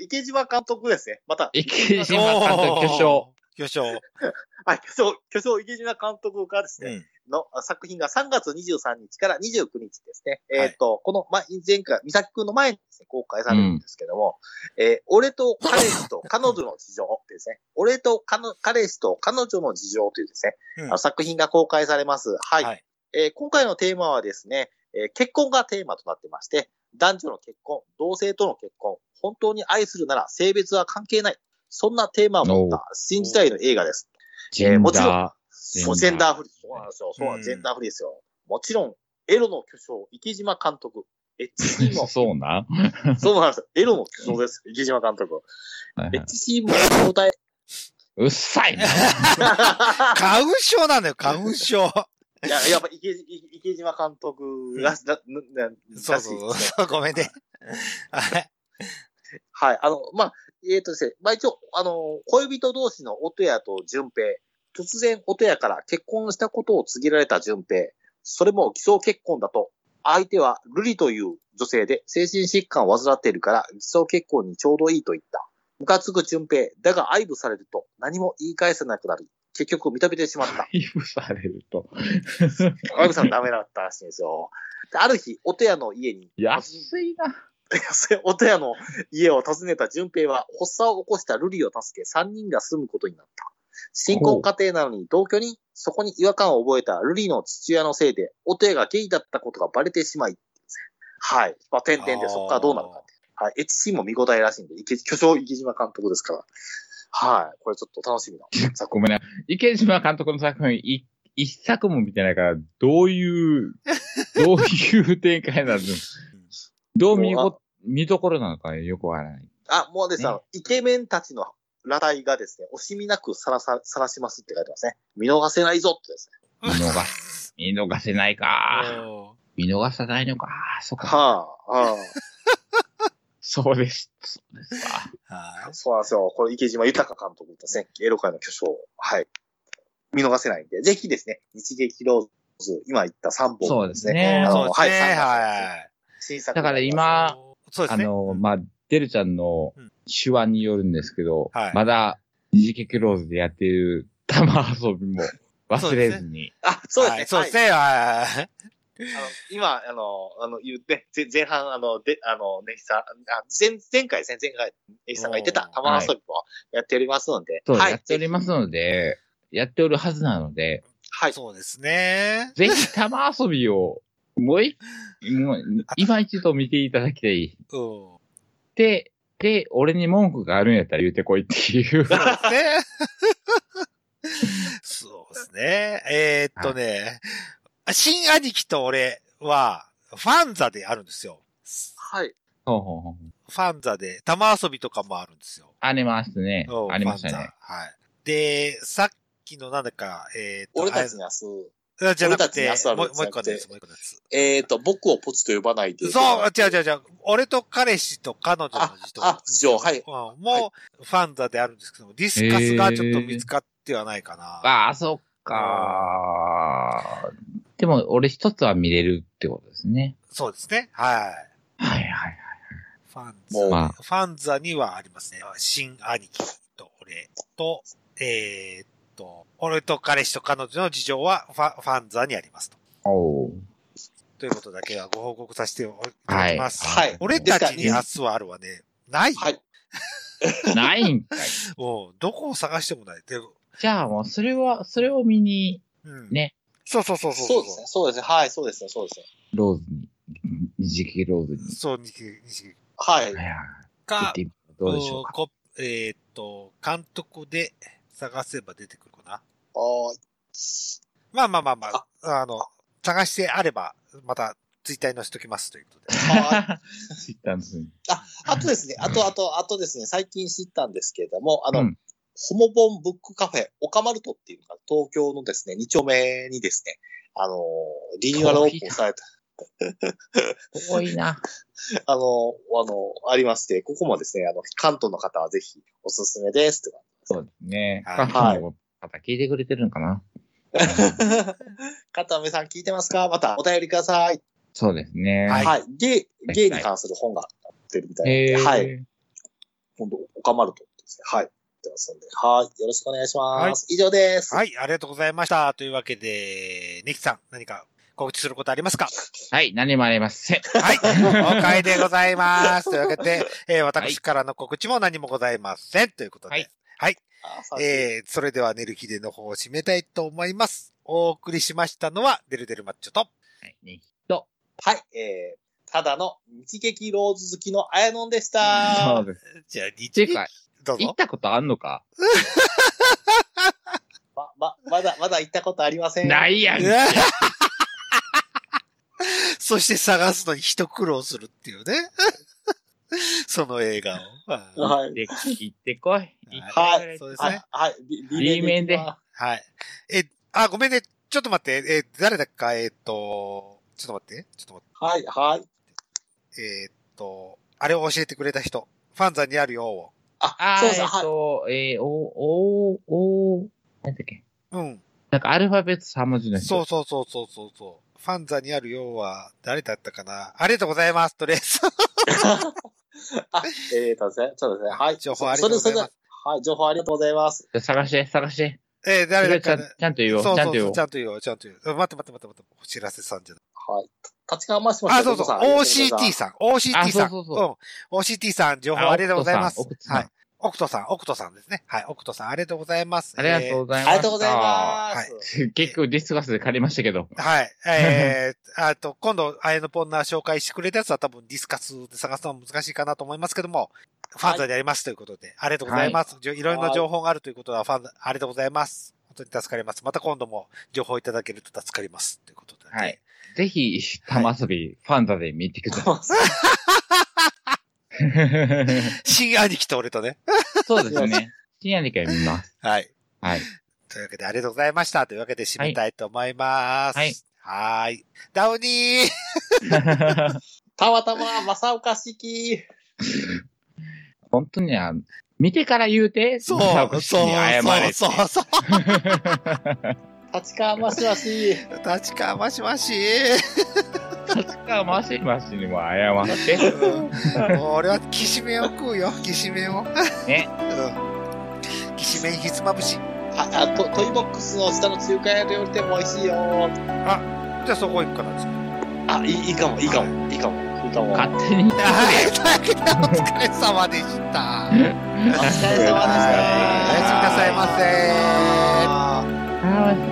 池島監督ですね。また、池島監督巨匠。巨匠。はい、巨匠、巨匠池島監督がですね、うん。の作品が3月23日から29日ですね。はいえっ、と、この前、前回、美咲くんの前にですね、公開されるんですけども、えー俺と彼氏と彼女の事情ってですね、俺と彼氏と彼女の事情というですね、うんあの作品が公開されます。はい。はいえー今回のテーマはですね、えー結婚がテーマとなってまして、男女の結婚、同性との結婚、本当に愛するなら性別は関係ない。そんなテーマを持った新時代の映画です。ジェンもちろんダそう、ジェンダーフリー。そうなんですよ。そうなんジェンダーフリーですよ。もちろん、エロの巨匠、池島監督。HC ー。も、そうなん？そうなんですよ。エロの巨匠です。池島監督。はいはい HC も答え。うっさいな。花粉症なんだよ、花粉症。いや、やっぱ池池島監督が、だななそうそうそう。ごめんね。はい。はい。あの、まあ、えっ、とですね、まあ一応、あの、恋人同士の音谷と淳平。突然音谷から結婚したことを告げられた淳平。それも偽装結婚だと。相手はルリという女性で精神疾患を患っているから偽装結婚にちょうどいいと言った。ムカつく淳平。だが愛撫されると何も言い返せなくなり、結局認めてしまった。配布されると。愛撫さんダメだったらしいんですよ。である日、音谷の家に、安いな。音谷の家を訪ねた淳平は発作を起こしたルリを助け3人が住むことになった。新婚家庭なのに同居にそこに違和感を覚えたルリの父親のせいで、音谷がゲイだったことがバレてしまい、はい。まあ、点々でそこからどうなるかって。はい。HC も見応えらしいんで、池巨匠池島監督ですから。はい。これちょっと楽しみな作 ごめんな。池島監督の作品、い一作も見てないから、どういう、どういう展開なの どう見ご、見どころなのかよくわからない。あ、もうですね、ねあのイケメンたちの裸体がですね、惜しみなくさらさ、さらしますって書いてますね。見逃せないぞってですね。見逃す。見逃せないか。お見逃さないのか。そっか。はあ、はそうです。そうですはあ、そうなんですよ。これ池島豊監督ですね。エロ界の巨匠。はい。見逃せないんで、ぜひですね、日劇ローズ、今言った3本、そうですい。ねあのね。はい三はい。新作。だから今、そうですね。あの、まあ、デルちゃんの手腕によるんですけど、はいまだ、二次劇ローズでやっている玉遊びも忘れずに。あ、そうですね。はいそうですね。はい。はいあの今、あの、あの、言って、ぜ前半、あの、で、あの、ネヒさん、あ前、前回ですね、前回、ネヒさんが言ってた玉遊びもやっておりますので、そう、はい。やっておりますので、やっておるはずなので、はい。そうですね。ぜひ玉遊びを、もうい、もう、今一度見ていただきたい。うん。で、で、俺に文句があるんやったら言ってこいっていう。そうですね。そうですね。えーっとね、新兄貴と俺は、ファンザであるんですよ。はい。ほうほうほうファンザで、玉遊びとかもあるんですよ。ありますねうん。ありましたね。ザはい。で、さっきのなんだか、えーっと、俺たちに明日、うんじゃなくてもうのもう一個のやつ、もう一個のやつ。えっ、と、僕をポチと呼ばないで。そう、違う違う違う。俺と彼氏と彼女の事情。ああ事情はいうんもう、ファンザであるんですけども、ディスカスがちょっと見つかってはないかな。ああ、そっか。でも、俺一つは見れるってことですね。そうですね。はい。はいはい。ファンもうザ、まあファンザにはありますね。新兄貴と俺と、えーっと、俺と彼氏と彼女の事情はファファンザにありますと。おうということだけはご報告させていただきます。はい。俺たちに明は日はあるはね、ない？よ。はい。ないんかい。もう、どこを探してもない。でじゃあもう、それは、それを見に、うん。ね。そうそうそうそう。そうですね。そうですね。はい、そうですね。そうですね。ローズに、二次期ローズに。そう、西木西木はいかどうでしょうか？こえーっと、監督で探せば出てくるかな？あーまあまあまあまあ、あの、探してあれば、また、ツイッターに載せときますということで。はいツイッターの数にあ、あとですね、あと、あと、あとですね、最近知ったんですけれども、あの、うんホモボンブックカフェ、オカマルトっていうのが東京のですね、2丁目にですね、あの、リニューアルオープンされた、多いな。あの、あの、ありまして、ここもですね、あの、関東の方はぜひおすすめですってそうですね。はい関東の方聞いてくれてるのかな 片目さん聞いてますか？またお便りください。そうですね。ははいい。ゲイ、ゲイに関する本が出るみたいなので、えー、はい。今度、オカマルトですね。はい。出ますので、はい。よろしくお願いします。以上です。はい、ありがとうございました。というわけで、ネキさん、何か告知することありますか？はい、何もありません。はい、了解でございます。というわけで、えー私からの告知も何もございません。ということで、はいはい。えー、それでは寝る日での方を締めたいと思います。お送りしましたのは、デルデルマッチョと、はい、ね、人。はい。えー、ただの日劇ローズ好きのあやのんでした。そうです。じゃあ、って日いうか、どうぞ。行ったことあんのか？ま、ま、まだ、まだ行ったことありません。ないやん そして探すのに一苦労するっていうね。その映画を。はいはい。で、行ってこい。行ってこはいそうですね。。はいはい。B, B 面でははい。え、あ、ごめんね。ちょっと待って。え、誰だっか、えっ、と、ちょっと待って。ちょっと待い。はい。って。えっ、と、あれを教えてくれた人。ファンザにあるよを。あ、そうそう、えっはい。と、えー、お、お、お、なんだっけ？うん。なんかアルファベット3文字の人。そうそうそうそうそうそう。ファンザにあるよは、誰だったかな？ありがとうございます。とりあえず。あ、えーとですね、そうですね。はい。情報ありがとうございますそれそれはい、情報ありがとうございます。じゃあ探して、探して。えー誰だっちゃんかなちゃんと言おう。そうそうそう、ちゃんと言おうち。ゃんと言おう、ちゃんと言おう。待って待って待って待って、お知らせさんじゃない。はい。立川マシマシあ、そうそう、OCT さん、OCT あさん。そうそうそうん。OCT さん、情報ありがとうございます。はい。奥戸さん、奥戸さんですね。はい、奥戸さん、ありがとうございます。ありがとうございます。ありがとうございます。結構ディスカスで借りましたけど。はい。えー、あと、今度、あやのポンナ紹介してくれたやつは多分ディスカスで探すのは難しいかなと思いますけども、ファンザでありますということで、ありがとうございます。じょいろいろな情報があるということは、ファンザ、ありがとうございます。本当に助かります。また今度も情報いただけると助かります。ということで、はい。ぜひ、玉遊び、ファンザで見てください。新兄貴と俺とね。そうですね。深夜にから見ます。はい。はい。というわけで、ありがとうございました。というわけで、締めたいと思います。はい。はーい。ダウニー たまたま、正岡式。本当にあ、見てから言うて、そう、正そう。そう、そう、そう。立川マシマシ。立川ましまし。立川マシマシにも謝って。俺は、きしめんを食うよ、きしめんを。ね。うん。きしめんひつまぶし。あ、あと、トイボックスの下の中華屋料理店も美味しいよ。じゃあそこ行くかな。あ、いいいいかも、いいかも、いいかも、いいかも。勝手にお疲れ様でした。お疲れ様でした。はいおやすみなさいませ。